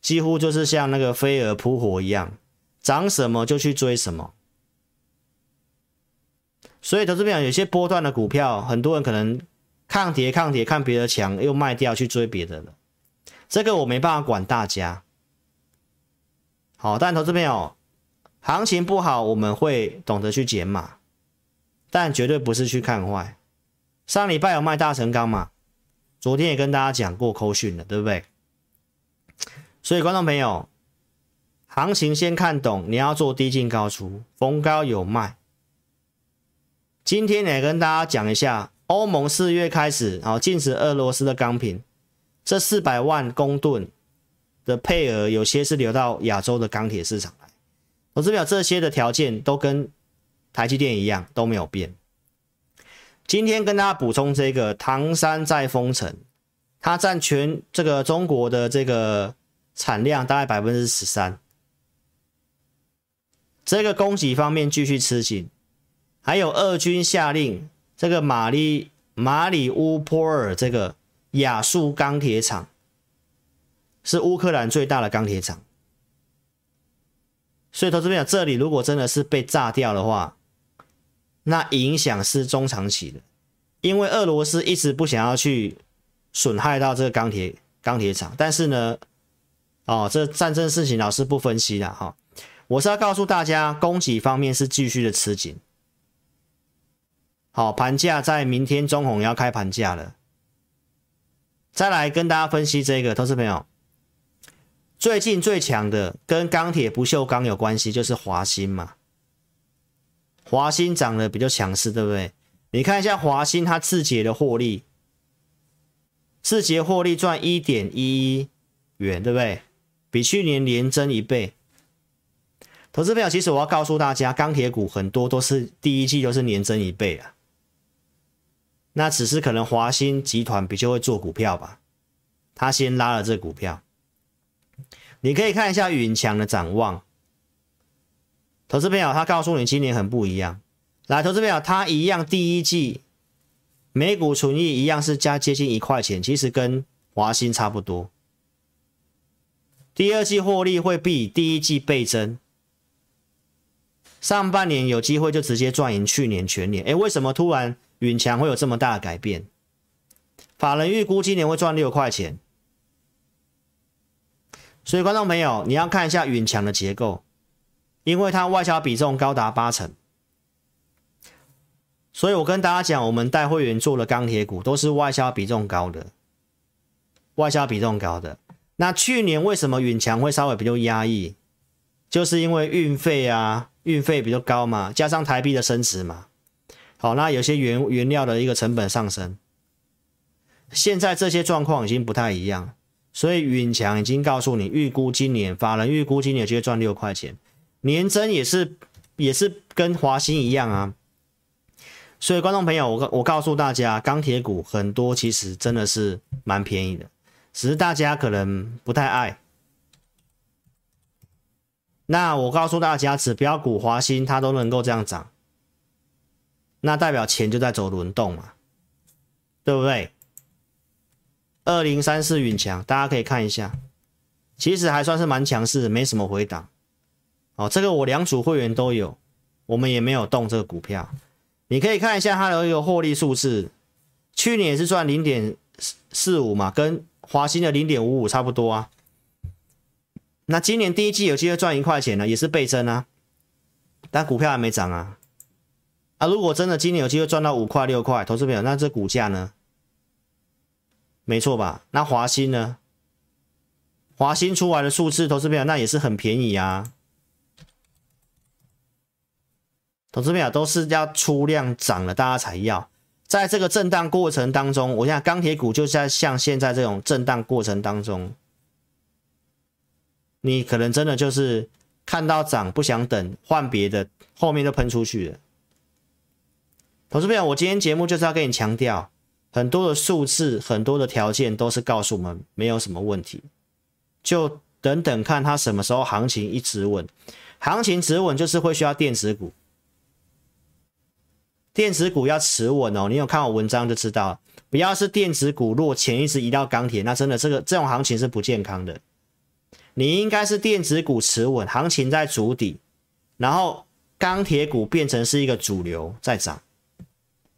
几乎就是像那个飞蛾扑火一样。涨什么就去追什么，所以投资朋友有些波段的股票，很多人可能抗跌抗跌，看别的强又卖掉去追别的了，这个我没办法管大家。好，但投资朋友行情不好，我们会懂得去减码，但绝对不是去看坏。上礼拜有卖大成钢嘛？昨天也跟大家讲过扣讯了，对不对？所以观众朋友。行情先看懂，你要做低进高出，逢高有卖。今天也跟大家讲一下，欧盟四月开始，啊，禁止俄罗斯的钢品，这四百万公吨的配额，有些是流到亚洲的钢铁市场来。我这表这些的条件都跟台积电一样都没有变。今天跟大家补充这个唐山在封城，它占全这个中国的这个产量大概百分之十三。这个供给方面继续吃紧，还有俄军下令这个马里马里乌波尔这个亚速钢铁厂是乌克兰最大的钢铁厂。所以投资朋友，这里如果真的是被炸掉的话，那影响是中长期的，因为俄罗斯一直不想要去损害到这个钢铁钢铁厂，但是呢，哦，这战争事情老师不分析了哈，我是要告诉大家，供给方面是继续的吃紧。好，盘价在明天中红要开盘价了，再来跟大家分析这个，投资朋友。最近最强的跟钢铁不锈钢有关系，就是华鑫嘛。华鑫涨得比较强势，对不对？你看一下华鑫，它自节的获利，自节获利赚一点一一元，对不对？比去年连增一倍。投资朋友，其实我要告诉大家，钢铁股很多都是第一季都是年增一倍啊。那只是可能华新集团比较会做股票吧，他先拉了这股票。你可以看一下允强的展望，投资朋友，他告诉你今年很不一样。来，投资朋友，他一样第一季每股纯益一样是加接近一块钱，其实跟华新差不多。第二季获利会比第一季倍增，上半年有机会就直接赚赢去年全年。诶，为什么突然允强会有这么大的改变？法人预估今年会赚六块钱。所以，观众朋友，你要看一下允强的结构，因为它外销比重高达八成。所以我跟大家讲，我们带会员做的钢铁股都是外销比重高的，外销比重高的。那去年为什么允强会稍微比较压抑？就是因为运费啊，运费比较高嘛，加上台币的升值嘛。好，那有些原原料的一个成本上升，现在这些状况已经不太一样。所以允强已经告诉你，预估今年法人预估今年就会赚六块钱，年增也是也是跟华新一样啊。所以观众朋友，我我告诉大家，钢铁股很多其实真的是蛮便宜的，只是大家可能不太爱。那我告诉大家，指标股华新它都能够这样涨，那代表钱就在走轮动嘛，对不对？二零三四允强，大家可以看一下，其实还算是蛮强势，没什么回档。哦，这个我两组会员都有，我们也没有动这个股票。你可以看一下它的一个获利数字，去年也是赚零点四五嘛，跟华新的零点五五差不多啊。那今年第一季有机会赚一块钱呢，也是倍增啊，但股票还没涨啊。啊，如果真的今年有机会赚到五块六块，投资朋友，那这股价呢？没错吧？那华新呢？华新出来的数字，投资朋友那也是很便宜啊。投资朋友都是要出量涨了，大家才要。在这个震荡过程当中，我想钢铁股就是在像现在这种震荡过程当中，你可能真的就是看到涨不想等，换别的，后面就喷出去了。投资朋友，我今天节目就是要跟你强调。很多的数字，很多的条件都是告诉我们没有什么问题，就等等看它什么时候行情一直稳，行情止稳就是会需要电子股，电子股要持稳哦。你有看我文章就知道，不要是电子股若钱一直移到钢铁，那真的这个这种行情是不健康的。你应该是电子股持稳，行情在筑底，然后钢铁股变成是一个主流在涨。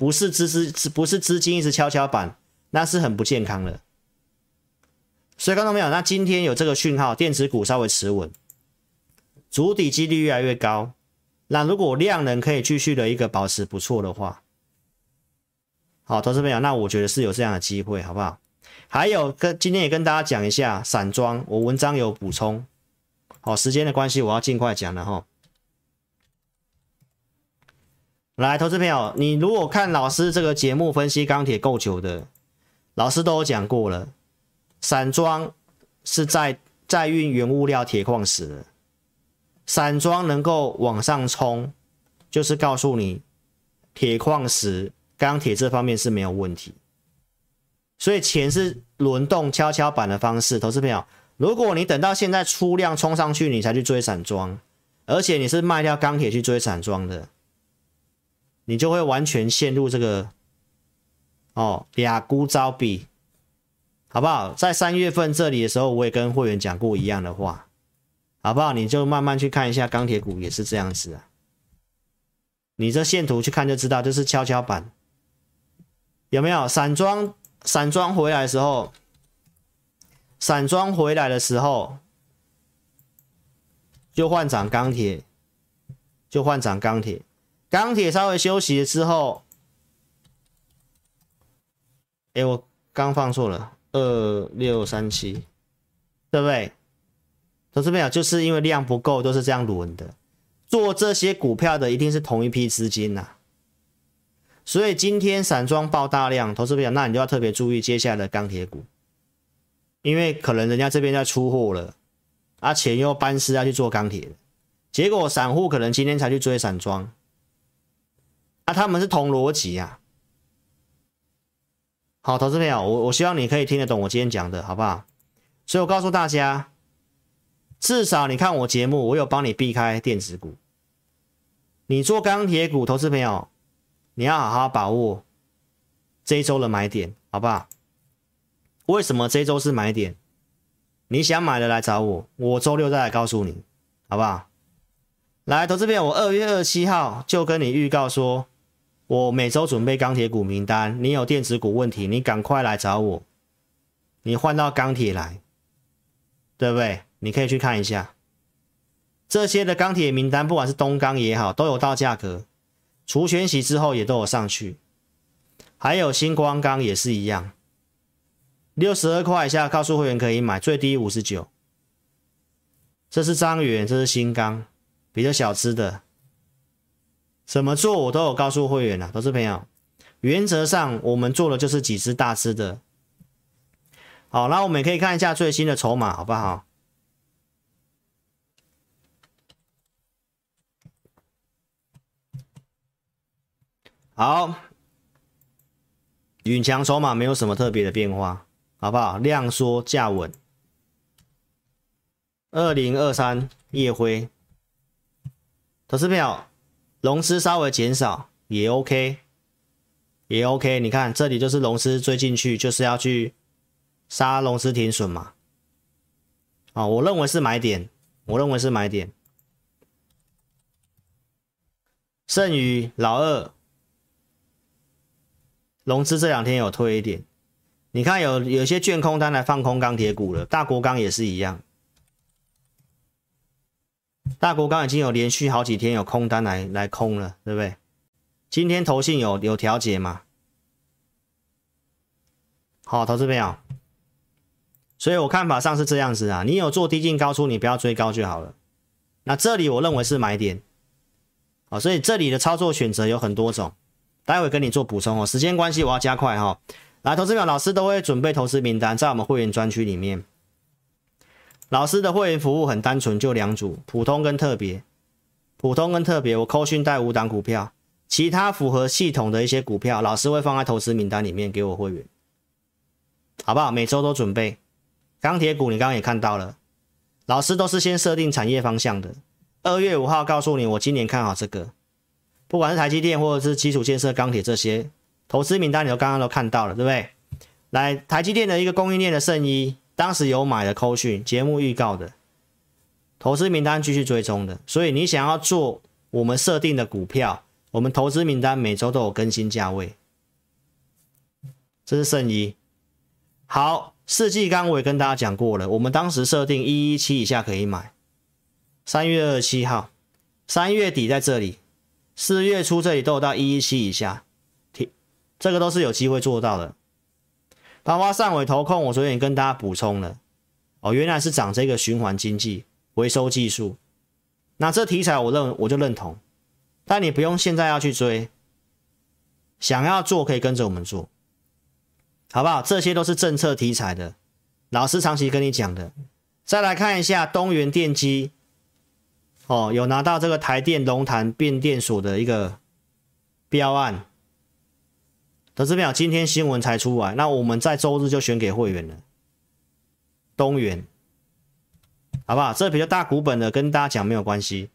不是资资不是资金一直跷跷板，那是很不健康的。所以看到没有？那今天有这个讯号，电子股稍微持稳，筑底几率越来越高。那如果量能可以继续的一个保持不错的话，好，投资朋友，那我觉得是有这样的机会，好不好？还有跟今天也跟大家讲一下散装，我文章有补充。好，时间的关系，我要尽快讲了哈。来，投资朋友，你如果看老师这个节目分析钢铁够久的，老师都有讲过了，散装是在在运原物料铁矿石的，散装能够往上冲，就是告诉你铁矿石、钢铁这方面是没有问题，所以钱是轮动跷跷板的方式。投资朋友，如果你等到现在出量冲上去，你才去追散装，而且你是卖掉钢铁去追散装的。你就会完全陷入这个哦俩孤招比，好不好？在三月份这里的时候，我也跟会员讲过一样的话，好不好？你就慢慢去看一下钢铁股也是这样子啊。你这线图去看就知道，这是跷跷板，有没有？散装散装回来的时候，散装回来的时候就换涨钢铁，就换涨钢铁，钢铁稍微休息了之后，哎，我刚放错了，二六三七，对不对？投资朋友就是因为量不够，都是这样轮的。做这些股票的一定是同一批资金呐、啊，所以今天散装爆大量，投资朋友，那你就要特别注意接下来的钢铁股，因为可能人家这边在出货了，啊钱又班师要去做钢铁，结果散户可能今天才去追散装，啊他们是同逻辑呀。好，投资朋友，我我希望你可以听得懂我今天讲的好不好？所以我告诉大家。至少你看我节目，我有帮你避开电子股。你做钢铁股投资朋友，你要好好把握这一周的买点，好不好？为什么这一周是买点？你想买的来找我，我周六再来告诉你，好不好？来，投资朋友，我二月二十七号就跟你预告说，我每周准备钢铁股名单。你有电子股问题，你赶快来找我，你换到钢铁来，对不对？你可以去看一下这些的钢铁名单，不管是东钢也好，都有到价格，除权息之后也都有上去，还有星光钢也是一样，六十二块以下告诉会员可以买，最低五十九。这是张源，这是新钢，比较小资的，怎么做我都有告诉会员啊，投资朋友，原则上我们做的就是几只大只的。好，那我们也可以看一下最新的筹码，好不好？好，允强筹码没有什么特别的变化，好不好？量缩价稳。二零二三夜辉，投资票，融资稍微减少也 OK，也 OK。你看这里就是融资追进去，就是要去杀融资停损嘛。啊，我认为是买点，我认为是买点。剩余老二。融资这两天有退一点，你看有有些券空单来放空钢铁股了，大国钢也是一样，大国刚已经有连续好几天有空单来来空了，对不对？今天投信有有调节嘛？好，投资朋友，所以我看法上是这样子啊，你有做低进高出，你不要追高就好了。那这里我认为是买点，好，所以这里的操作选择有很多种。待会跟你做补充哦，时间关系我要加快哈。来，投资表老师都会准备投资名单在我们会员专区里面。老师的会员服务很单纯，就两组，普通跟特别。普通跟特别，我扣讯带五档股票，其他符合系统的一些股票，老师会放在投资名单里面给我会员，好不好？每周都准备。钢铁股你刚刚也看到了，老师都是先设定产业方向的。二月五号告诉你，我今年看好这个。不管是台积电或者是基础建设、钢铁这些投资名单，你都刚刚都看到了，对不对？来，台积电的一个供应链的圣衣，当时有买的扣讯节目预告的投资名单继续追踪的，所以你想要做我们设定的股票，我们投资名单每周都有更新价位。这是圣衣。好，世纪钢我也跟大家讲过了，我们当时设定一一七以下可以买，三月二十七号，三月底在这里。四月初这里都有到一一七以下，这个都是有机会做到的。包括上尾投控，我昨天也跟大家补充了，哦，原来是涨这个循环经济回收技术，那这题材我认我就认同，但你不用现在要去追，想要做可以跟着我们做，好不好？这些都是政策题材的，老师长期跟你讲的。再来看一下东元电机。哦，有拿到这个台电龙潭变电所的一个标案，投资表今天新闻才出来，那我们在周日就选给会员了。东元，好不好？这比较大股本的，跟大家讲没有关系。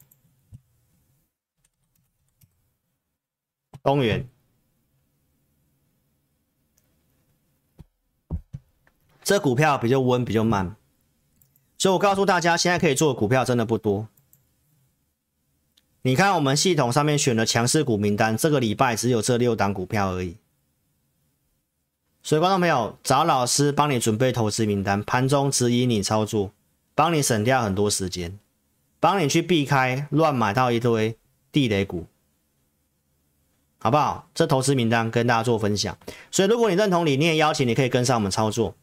东元，这股票比较温，比较慢，所以我告诉大家，现在可以做的股票真的不多。你看我们系统上面选的强势股名单，这个礼拜只有这六档股票而已。所以观众朋友，找老师帮你准备投资名单，盘中指引你操作，帮你省掉很多时间，帮你去避开乱买到一堆地雷股。好不好？这投资名单跟大家做分享。所以，如果你认同理念，邀请你可以跟上我们操作。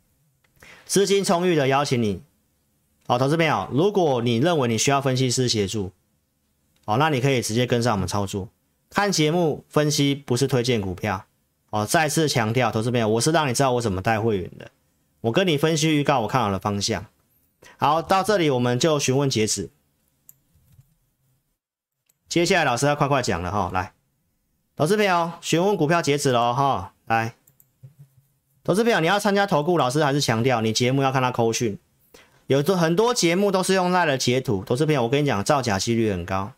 资金充裕的邀请你。好，投资朋友，如果你认为你需要分析师协助，好，那你可以直接跟上我们操作。看节目分析不是推荐股票。哦，再次强调，投资朋友，我是让你知道我怎么带会员的。我跟你分析预告，我看好的方向。好，到这里我们就询问截止。接下来老师要快快讲了哈，来。投资朋友，询问股票截止了哈，来，投资朋友，你要参加投顾，老师还是强调你节目要看他扣讯，有很多节目都是用赖的截图，投资朋友，我跟你讲，造假几率很高。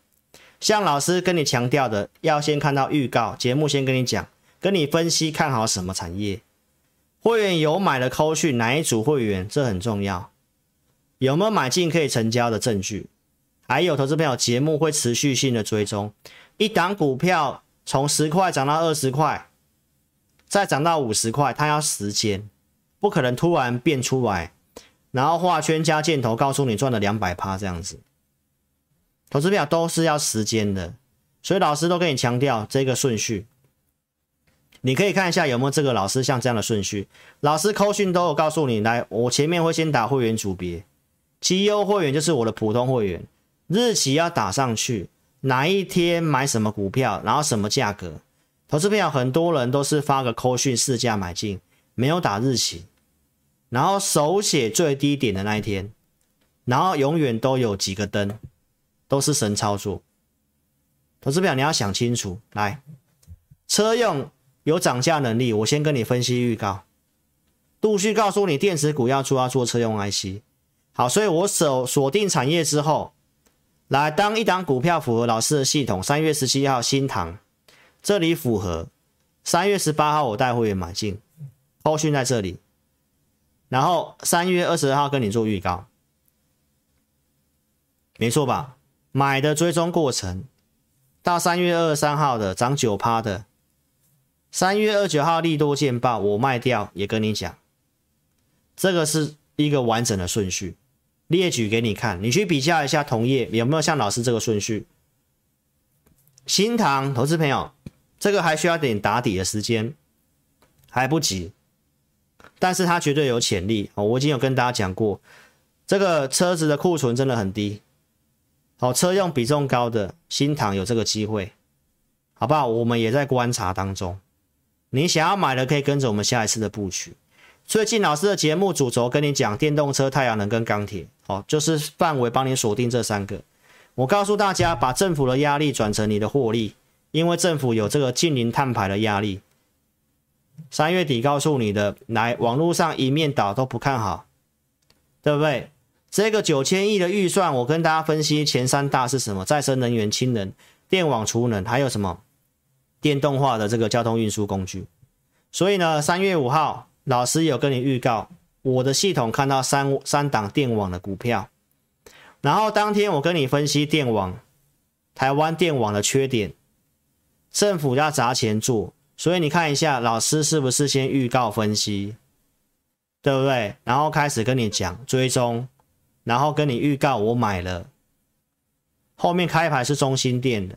像老师跟你强调的，要先看到预告，节目先跟你讲，跟你分析看好什么产业，会员有买的扣讯哪一组会员，这很重要，有没有买进可以成交的证据，还有投资朋友，节目会持续性的追踪一档股票。从十块涨到二十块，再涨到五十块，它要时间，不可能突然变出来，然后画圈加箭头告诉你赚了两百趴这样子。投资票都是要时间的，所以老师都跟你强调这个顺序。你可以看一下有没有这个老师像这样的顺序，老师扣讯都有告诉你，来，我前面会先打会员组别，绩优会员就是我的普通会员，日期要打上去。哪一天买什么股票，然后什么价格？投资票很多人都是发个扣讯市价买进，没有打日期，然后手写最低点的那一天，然后永远都有几个灯，都是神操作。投资票你要想清楚，来，车用有涨价能力，我先跟你分析预告，陆续告诉你电子股要做要做车用 IC。好，所以我锁锁定产业之后。来，当一档股票符合老师的系统，三月十七号新唐，这里符合，三月十八号我带会员买进，后续在这里，然后三月二十二号跟你做预告，没错吧？买的追踪过程，到三月二十三号的涨九趴的，三月二十九号利多见报，我卖掉也跟你讲，这个是一个完整的顺序。列举给你看，你去比较一下同业有没有像老师这个顺序。新塘投资朋友，这个还需要点打底的时间，还不急，但是它绝对有潜力。我已经有跟大家讲过，这个车子的库存真的很低，好，车用比重高的新塘有这个机会，好不好？我们也在观察当中，你想要买的可以跟着我们下一次的布局。最近老师的节目主轴跟你讲电动车、太阳能跟钢铁，哦，就是范围帮你锁定这三个。我告诉大家，把政府的压力转成你的获利，因为政府有这个近零碳排的压力。三月底告诉你的，来网络上一面倒都不看好，对不对？这个九千亿的预算，我跟大家分析前三大是什么？再生能源、氢能、电网储能，还有什么？电动化的这个交通运输工具。所以呢，三月五号。老师有跟你预告，我的系统看到三三档电网的股票，然后当天我跟你分析电网，台湾电网的缺点，政府要砸钱做，所以你看一下老师是不是先预告分析，对不对？然后开始跟你讲追踪，然后跟你预告我买了，后面开牌是中心电的，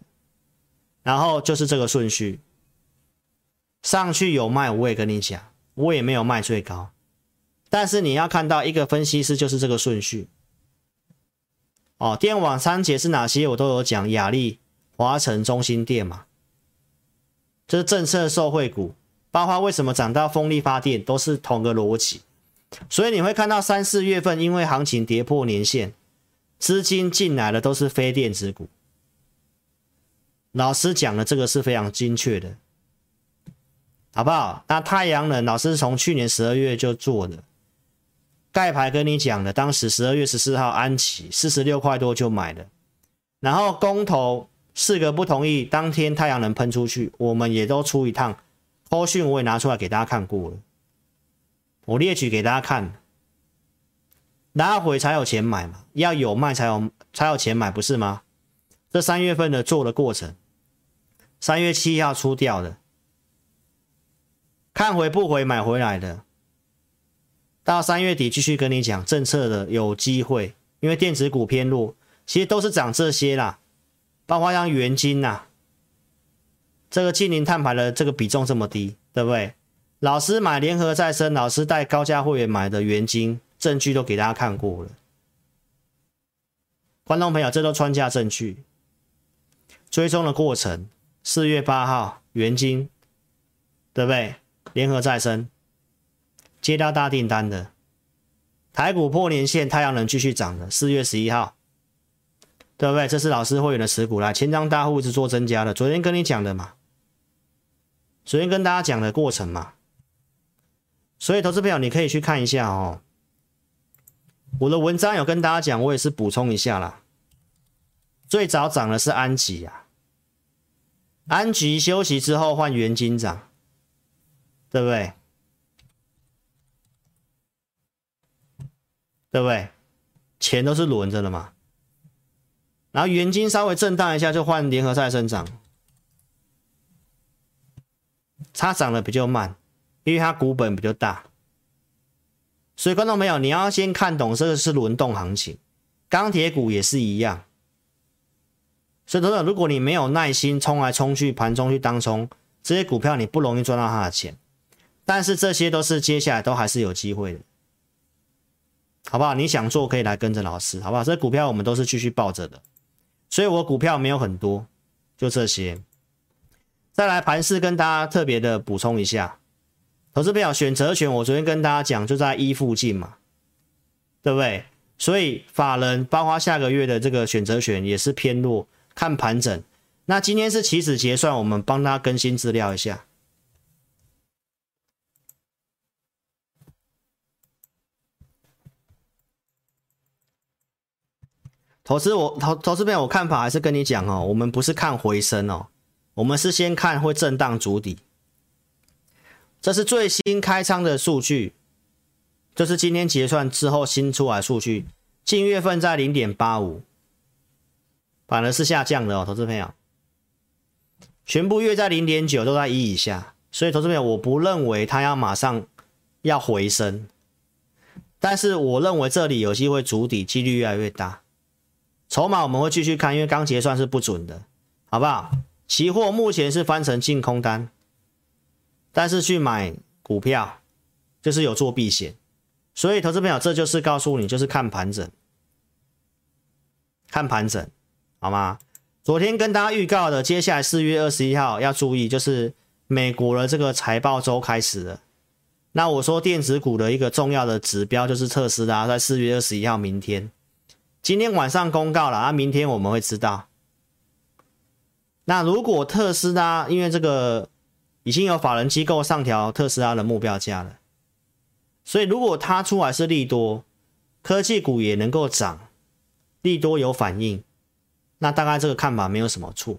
然后就是这个顺序，上去有卖我也跟你讲。我也没有卖最高，但是你要看到一个分析师就是这个顺序哦。电网三节是哪些？我都有讲，亚力、华城、中兴电嘛，这是政策受惠股，包括为什么涨到风力发电都是同个逻辑。所以你会看到三四月份因为行情跌破年线，资金进来的都是非电子股。老师讲的这个是非常精确的。好不好？那太阳能老师从去年十二月就做的，盖牌跟你讲的，当时十二月十四号安琪四十六块多就买了，然后公投四个不同意，当天太阳能喷出去，我们也都出一趟，后讯我也拿出来给大家看过了，我列举给大家看，拉回才有钱买嘛，要有卖才有才有钱买，不是吗？这三月份的做的过程，三月七号出掉的，看回不回买回来的，到三月底继续跟你讲政策的有机会，因为电子股偏弱，其实都是涨这些啦，包括像元金呐，这个净零碳排的这个比重这么低，对不对？老师买联合再生，老师带高价会员买的元金，证据都给大家看过了，观众朋友，这都穿价证据。追踪的过程，四月八号，元晶，对不对？联合再生接到大订单的，台股破年线，太阳能继续涨的，四月十一号，对不对？这是老师会员的持股来，千张大户是做增加的，昨天跟你讲的嘛，昨天跟大家讲的过程嘛，所以投资朋友你可以去看一下哦，我的文章有跟大家讲，我也是补充一下啦。最早涨的是安吉啊，安吉休息之后换元金涨，对不对？对不对？钱都是轮着的嘛。然后元金稍微震荡一下就换联合再生涨，它涨的比较慢，因为它股本比较大。所以观众朋友，你要先看懂这个是轮动行情，钢铁股也是一样。所以，等等，如果你没有耐心冲来冲去，盘中去当冲这些股票，你不容易赚到它的钱。但是这些都是接下来都还是有机会的，好不好？你想做可以来跟着老师，好不好？这股票我们都是继续抱着的，所以我股票没有很多，就这些。再来盘势跟大家特别的补充一下，投资票选择权，我昨天跟大家讲就在一附近嘛，对不对？所以法人包括下个月的这个选择权也是偏弱。看盘整，那今天是起始结算，我们帮他更新资料一下。投资我投投资面我看法还是跟你讲哦，我们不是看回升哦，我们是先看会震荡筑底。这是最新开仓的数据，就是今天结算之后新出来数据，近月份在零点八五。反而是下降的哦，投资朋友，全部月在零点九都在一以下，所以投资朋友，我不认为它要马上要回升，但是我认为这里有机会筑底，几率越来越大。筹码我们会继续看，因为刚结算是不准的，好不好？期货目前是翻成净空单，但是去买股票就是有做避险，所以投资朋友，这就是告诉你，就是看盘整，看盘整。好吗？昨天跟大家预告的，接下来四月二十一号要注意，就是美国的这个财报周开始了。那我说电子股的一个重要的指标就是特斯拉，在四月二十一号明天，今天晚上公告了啊，明天我们会知道。那如果特斯拉因为这个已经有法人机构上调特斯拉的目标价了，所以如果它出来是利多，科技股也能够涨，利多有反应。那大概这个看法没有什么错。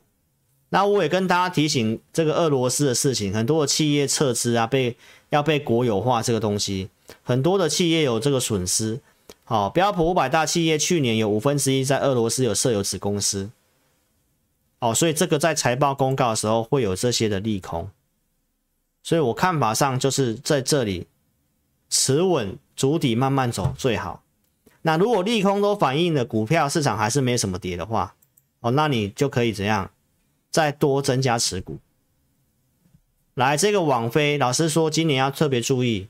那我也跟大家提醒，这个俄罗斯的事情，很多的企业撤资啊，被要被国有化这个东西，很多的企业有这个损失。好，标普五百大企业去年有五分之一在俄罗斯有设有子公司。哦，所以这个在财报公告的时候会有这些的利空。所以我看法上就是在这里持稳筑底慢慢走最好。那如果利空都反映了，股票市场还是没什么跌的话，哦，那你就可以怎样？再多增加持股。来，这个网飞老师说，今年要特别注意，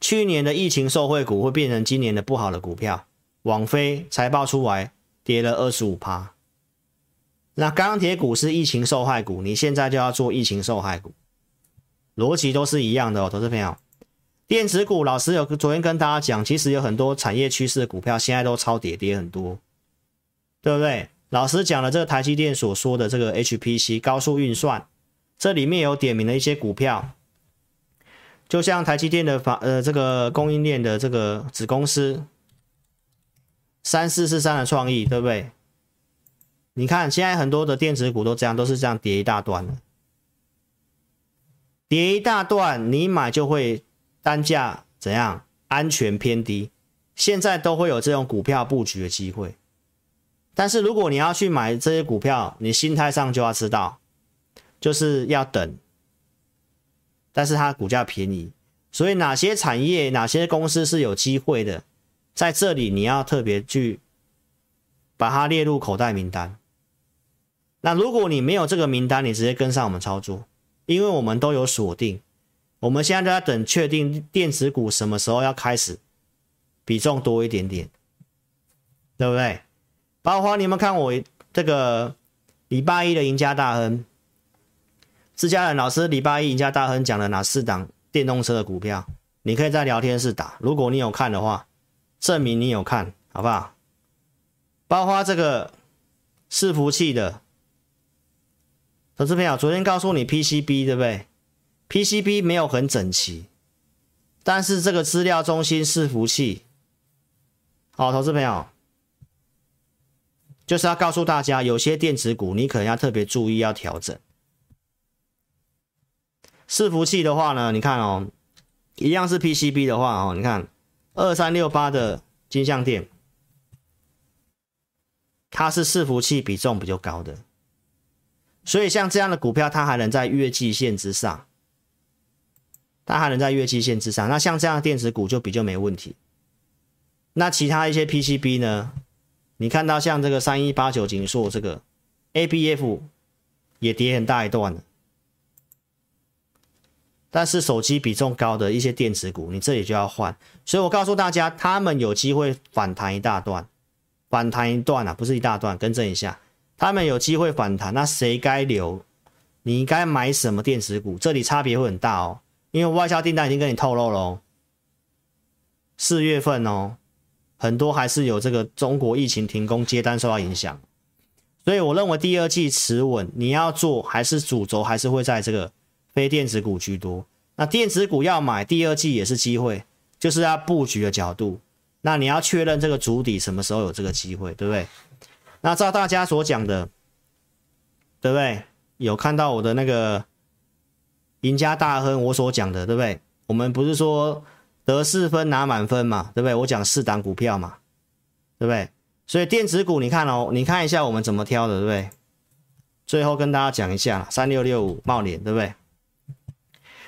去年的疫情受惠股会变成今年的不好的股票。网飞财报出来跌了二十五趴。那钢铁股是疫情受害股，你现在就要做疫情受害股，逻辑都是一样的哦，投资朋友。电子股老师有昨天跟大家讲，其实有很多产业趋势的股票现在都超跌，跌很多，对不对？老师讲了这个台积电所说的这个 HPC 高速运算，这里面有点名的一些股票，就像台积电的法呃这个供应链的这个子公司三四四三的创意，对不对？你看现在很多的电子股都这样，都是这样跌一大段的，跌一大段，你买就会单价怎样安全偏低，现在都会有这种股票布局的机会。但是如果你要去买这些股票，你心态上就要知道，就是要等。但是它股价便宜，所以哪些产业、哪些公司是有机会的，在这里你要特别去把它列入口袋名单。那如果你没有这个名单，你直接跟上我们操作，因为我们都有锁定。我们现在都在等确定电子股什么时候要开始比重多一点点，对不对？包括你们看我这个礼拜一的赢家大亨，自家人老师礼拜一赢家大亨讲了哪四档电动车的股票？你可以在聊天室打，如果你有看的话，证明你有看好不好？包括这个伺服器的，投资朋友，昨天告诉你 PCB 对不对？PCB 没有很整齐，但是这个资料中心伺服器，好，投资朋友。就是要告诉大家，有些电子股你可能要特别注意，要调整。伺服器的话呢，你看哦，一样是 PCB 的话哦，你看二三六八的金像电，它是伺服器比重比较高的，所以像这样的股票，它还能在月季线之上，它还能在月季线之上。那像这样的电子股就比较没问题。那其他一些 PCB 呢？你看到像这个三一八九景硕这个 ABF 也跌很大一段了，但是手机比重高的一些电子股，你这里就要换。所以我告诉大家，他们有机会反弹一大段，反弹一段啊，不是一大段，更正一下，他们有机会反弹。那谁该留？你该买什么电子股？这里差别会很大哦，因为外销订单已经跟你透露了哦，四月份哦。很多还是有这个中国疫情停工接单受到影响，所以我认为第二季持稳，你要做还是主轴还是会在这个非电子股居多。那电子股要买，第二季也是机会，就是要布局的角度。那你要确认这个主底什么时候有这个机会，对不对？那照大家所讲的，对不对？有看到我的那个赢家大亨我所讲的，对不对？我们不是说。得四分拿满分嘛，对不对？我讲四档股票嘛，对不对？所以电子股你看哦，你看一下我们怎么挑的，对不对？最后跟大家讲一下，三六六五茂联，对不对？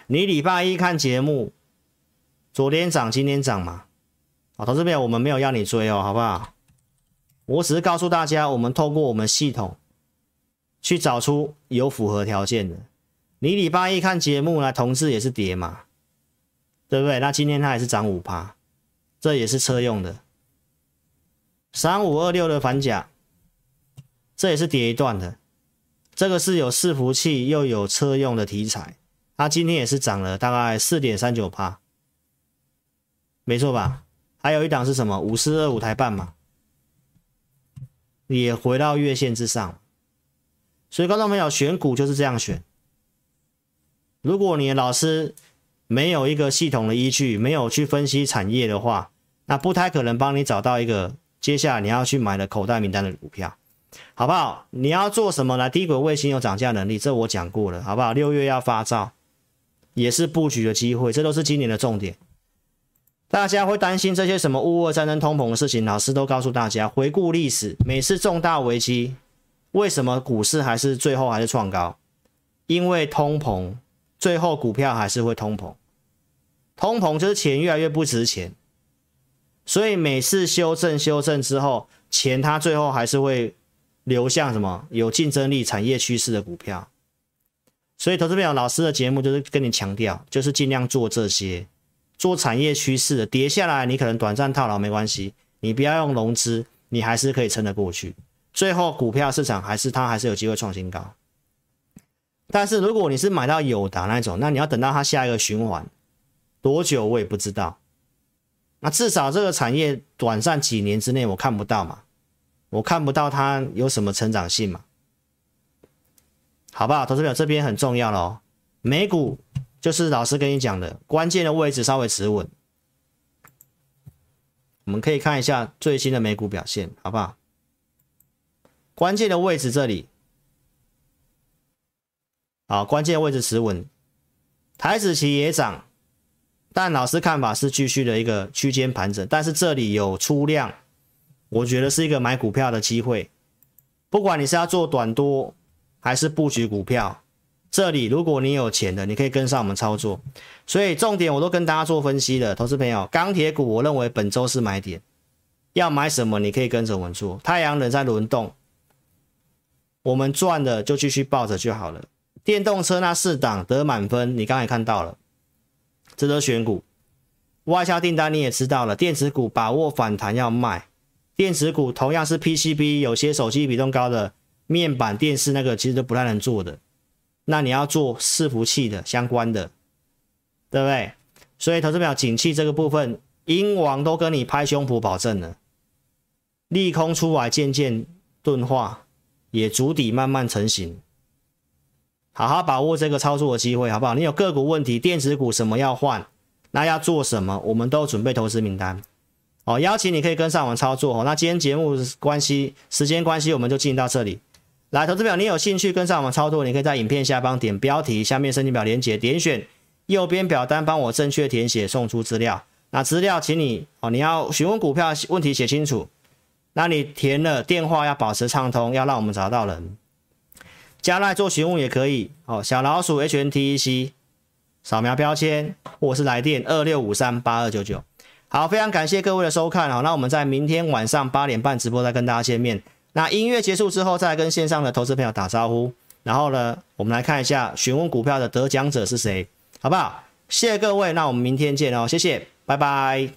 你礼拜一看节目，昨天涨，今天涨嘛。好，投资朋友，我们没有要你追哦，好不好？我只是告诉大家，我们透过我们系统去找出有符合条件的。你礼拜一看节目呢，同志也是跌嘛。对不对？那今天它还是涨五趴，这也是车用的。三五二六的反甲，这也是跌一段的。这个是有伺服器又有车用的题材，它今天也是涨了大概四点三九趴，没错吧？还有一档是什么？五四二五台半嘛，也回到月线之上。所以观众朋友选股就是这样选。如果你的老师，没有一个系统的依据，没有去分析产业的话，那不太可能帮你找到一个接下来你要去买的口袋名单的股票，好不好？你要做什么呢？低轨卫星有涨价能力，这我讲过了，好不好？六月要发照，也是布局的机会，这都是今年的重点。大家会担心这些什么乌俄战争、通膨的事情，老师都告诉大家，回顾历史，每次重大危机，为什么股市还是最后还是创高？因为通膨。最后股票还是会通膨，通膨就是钱越来越不值钱，所以每次修正修正之后，钱它最后还是会流向什么有竞争力、产业趋势的股票。所以投资朋友老师的节目就是跟你强调，就是尽量做这些，做产业趋势的，跌下来你可能短暂套牢没关系，你不要用融资，你还是可以撑得过去。最后股票市场还是它还是有机会创新高。但是如果你是买到友达那种，那你要等到它下一个循环多久，我也不知道。那至少这个产业短暂几年之内我看不到嘛，我看不到它有什么成长性嘛，好不好？投资表这边很重要了哦，美股就是老师跟你讲的关键的位置稍微持稳，我们可以看一下最新的美股表现，好不好？关键的位置这里。好，关键位置持稳，台子期也涨，但老师看法是继续的一个区间盘整，但是这里有出量，我觉得是一个买股票的机会。不管你是要做短多还是布局股票，这里如果你有钱的，你可以跟上我们操作。所以重点我都跟大家做分析了，投资朋友，钢铁股我认为本周是买点，要买什么你可以跟着我们做。太阳能在轮动，我们赚的就继续抱着就好了。电动车那四档得满分，你刚才看到了，值得选股。外销订单你也知道了，电子股把握反弹要卖。电子股同样是 PCB，有些手机比重高的面板、电视那个其实都不太能做的。那你要做伺服器的相关的，对不对？所以投资表景气这个部分，英王都跟你拍胸脯保证了，利空出来渐渐钝化，也筑底慢慢成型。好好把握这个操作的机会，好不好？你有个股问题，电子股什么要换，那要做什么，我们都准备投资名单。哦，邀请你可以跟上我们操作哦。那今天节目关系，时间关系，我们就进行到这里。来，投资表，你有兴趣跟上我们操作，你可以在影片下方点标题，下面申请表连接，点选右边表单，帮我正确填写，送出资料。那资料，请你哦，你要询问股票问题写清楚。那你填了电话要保持畅通，要让我们找到人。加赖做询问也可以哦，小老鼠 HNTEC，扫描标签，或是来电二六五三八二九九。好，非常感谢各位的收看。好，那我们在明天晚上八点半直播再跟大家见面。那音乐结束之后，再跟线上的投资朋友打招呼。然后呢，我们来看一下询问股票的得奖者是谁，好不好？谢谢各位，那我们明天见哦，谢谢，拜拜。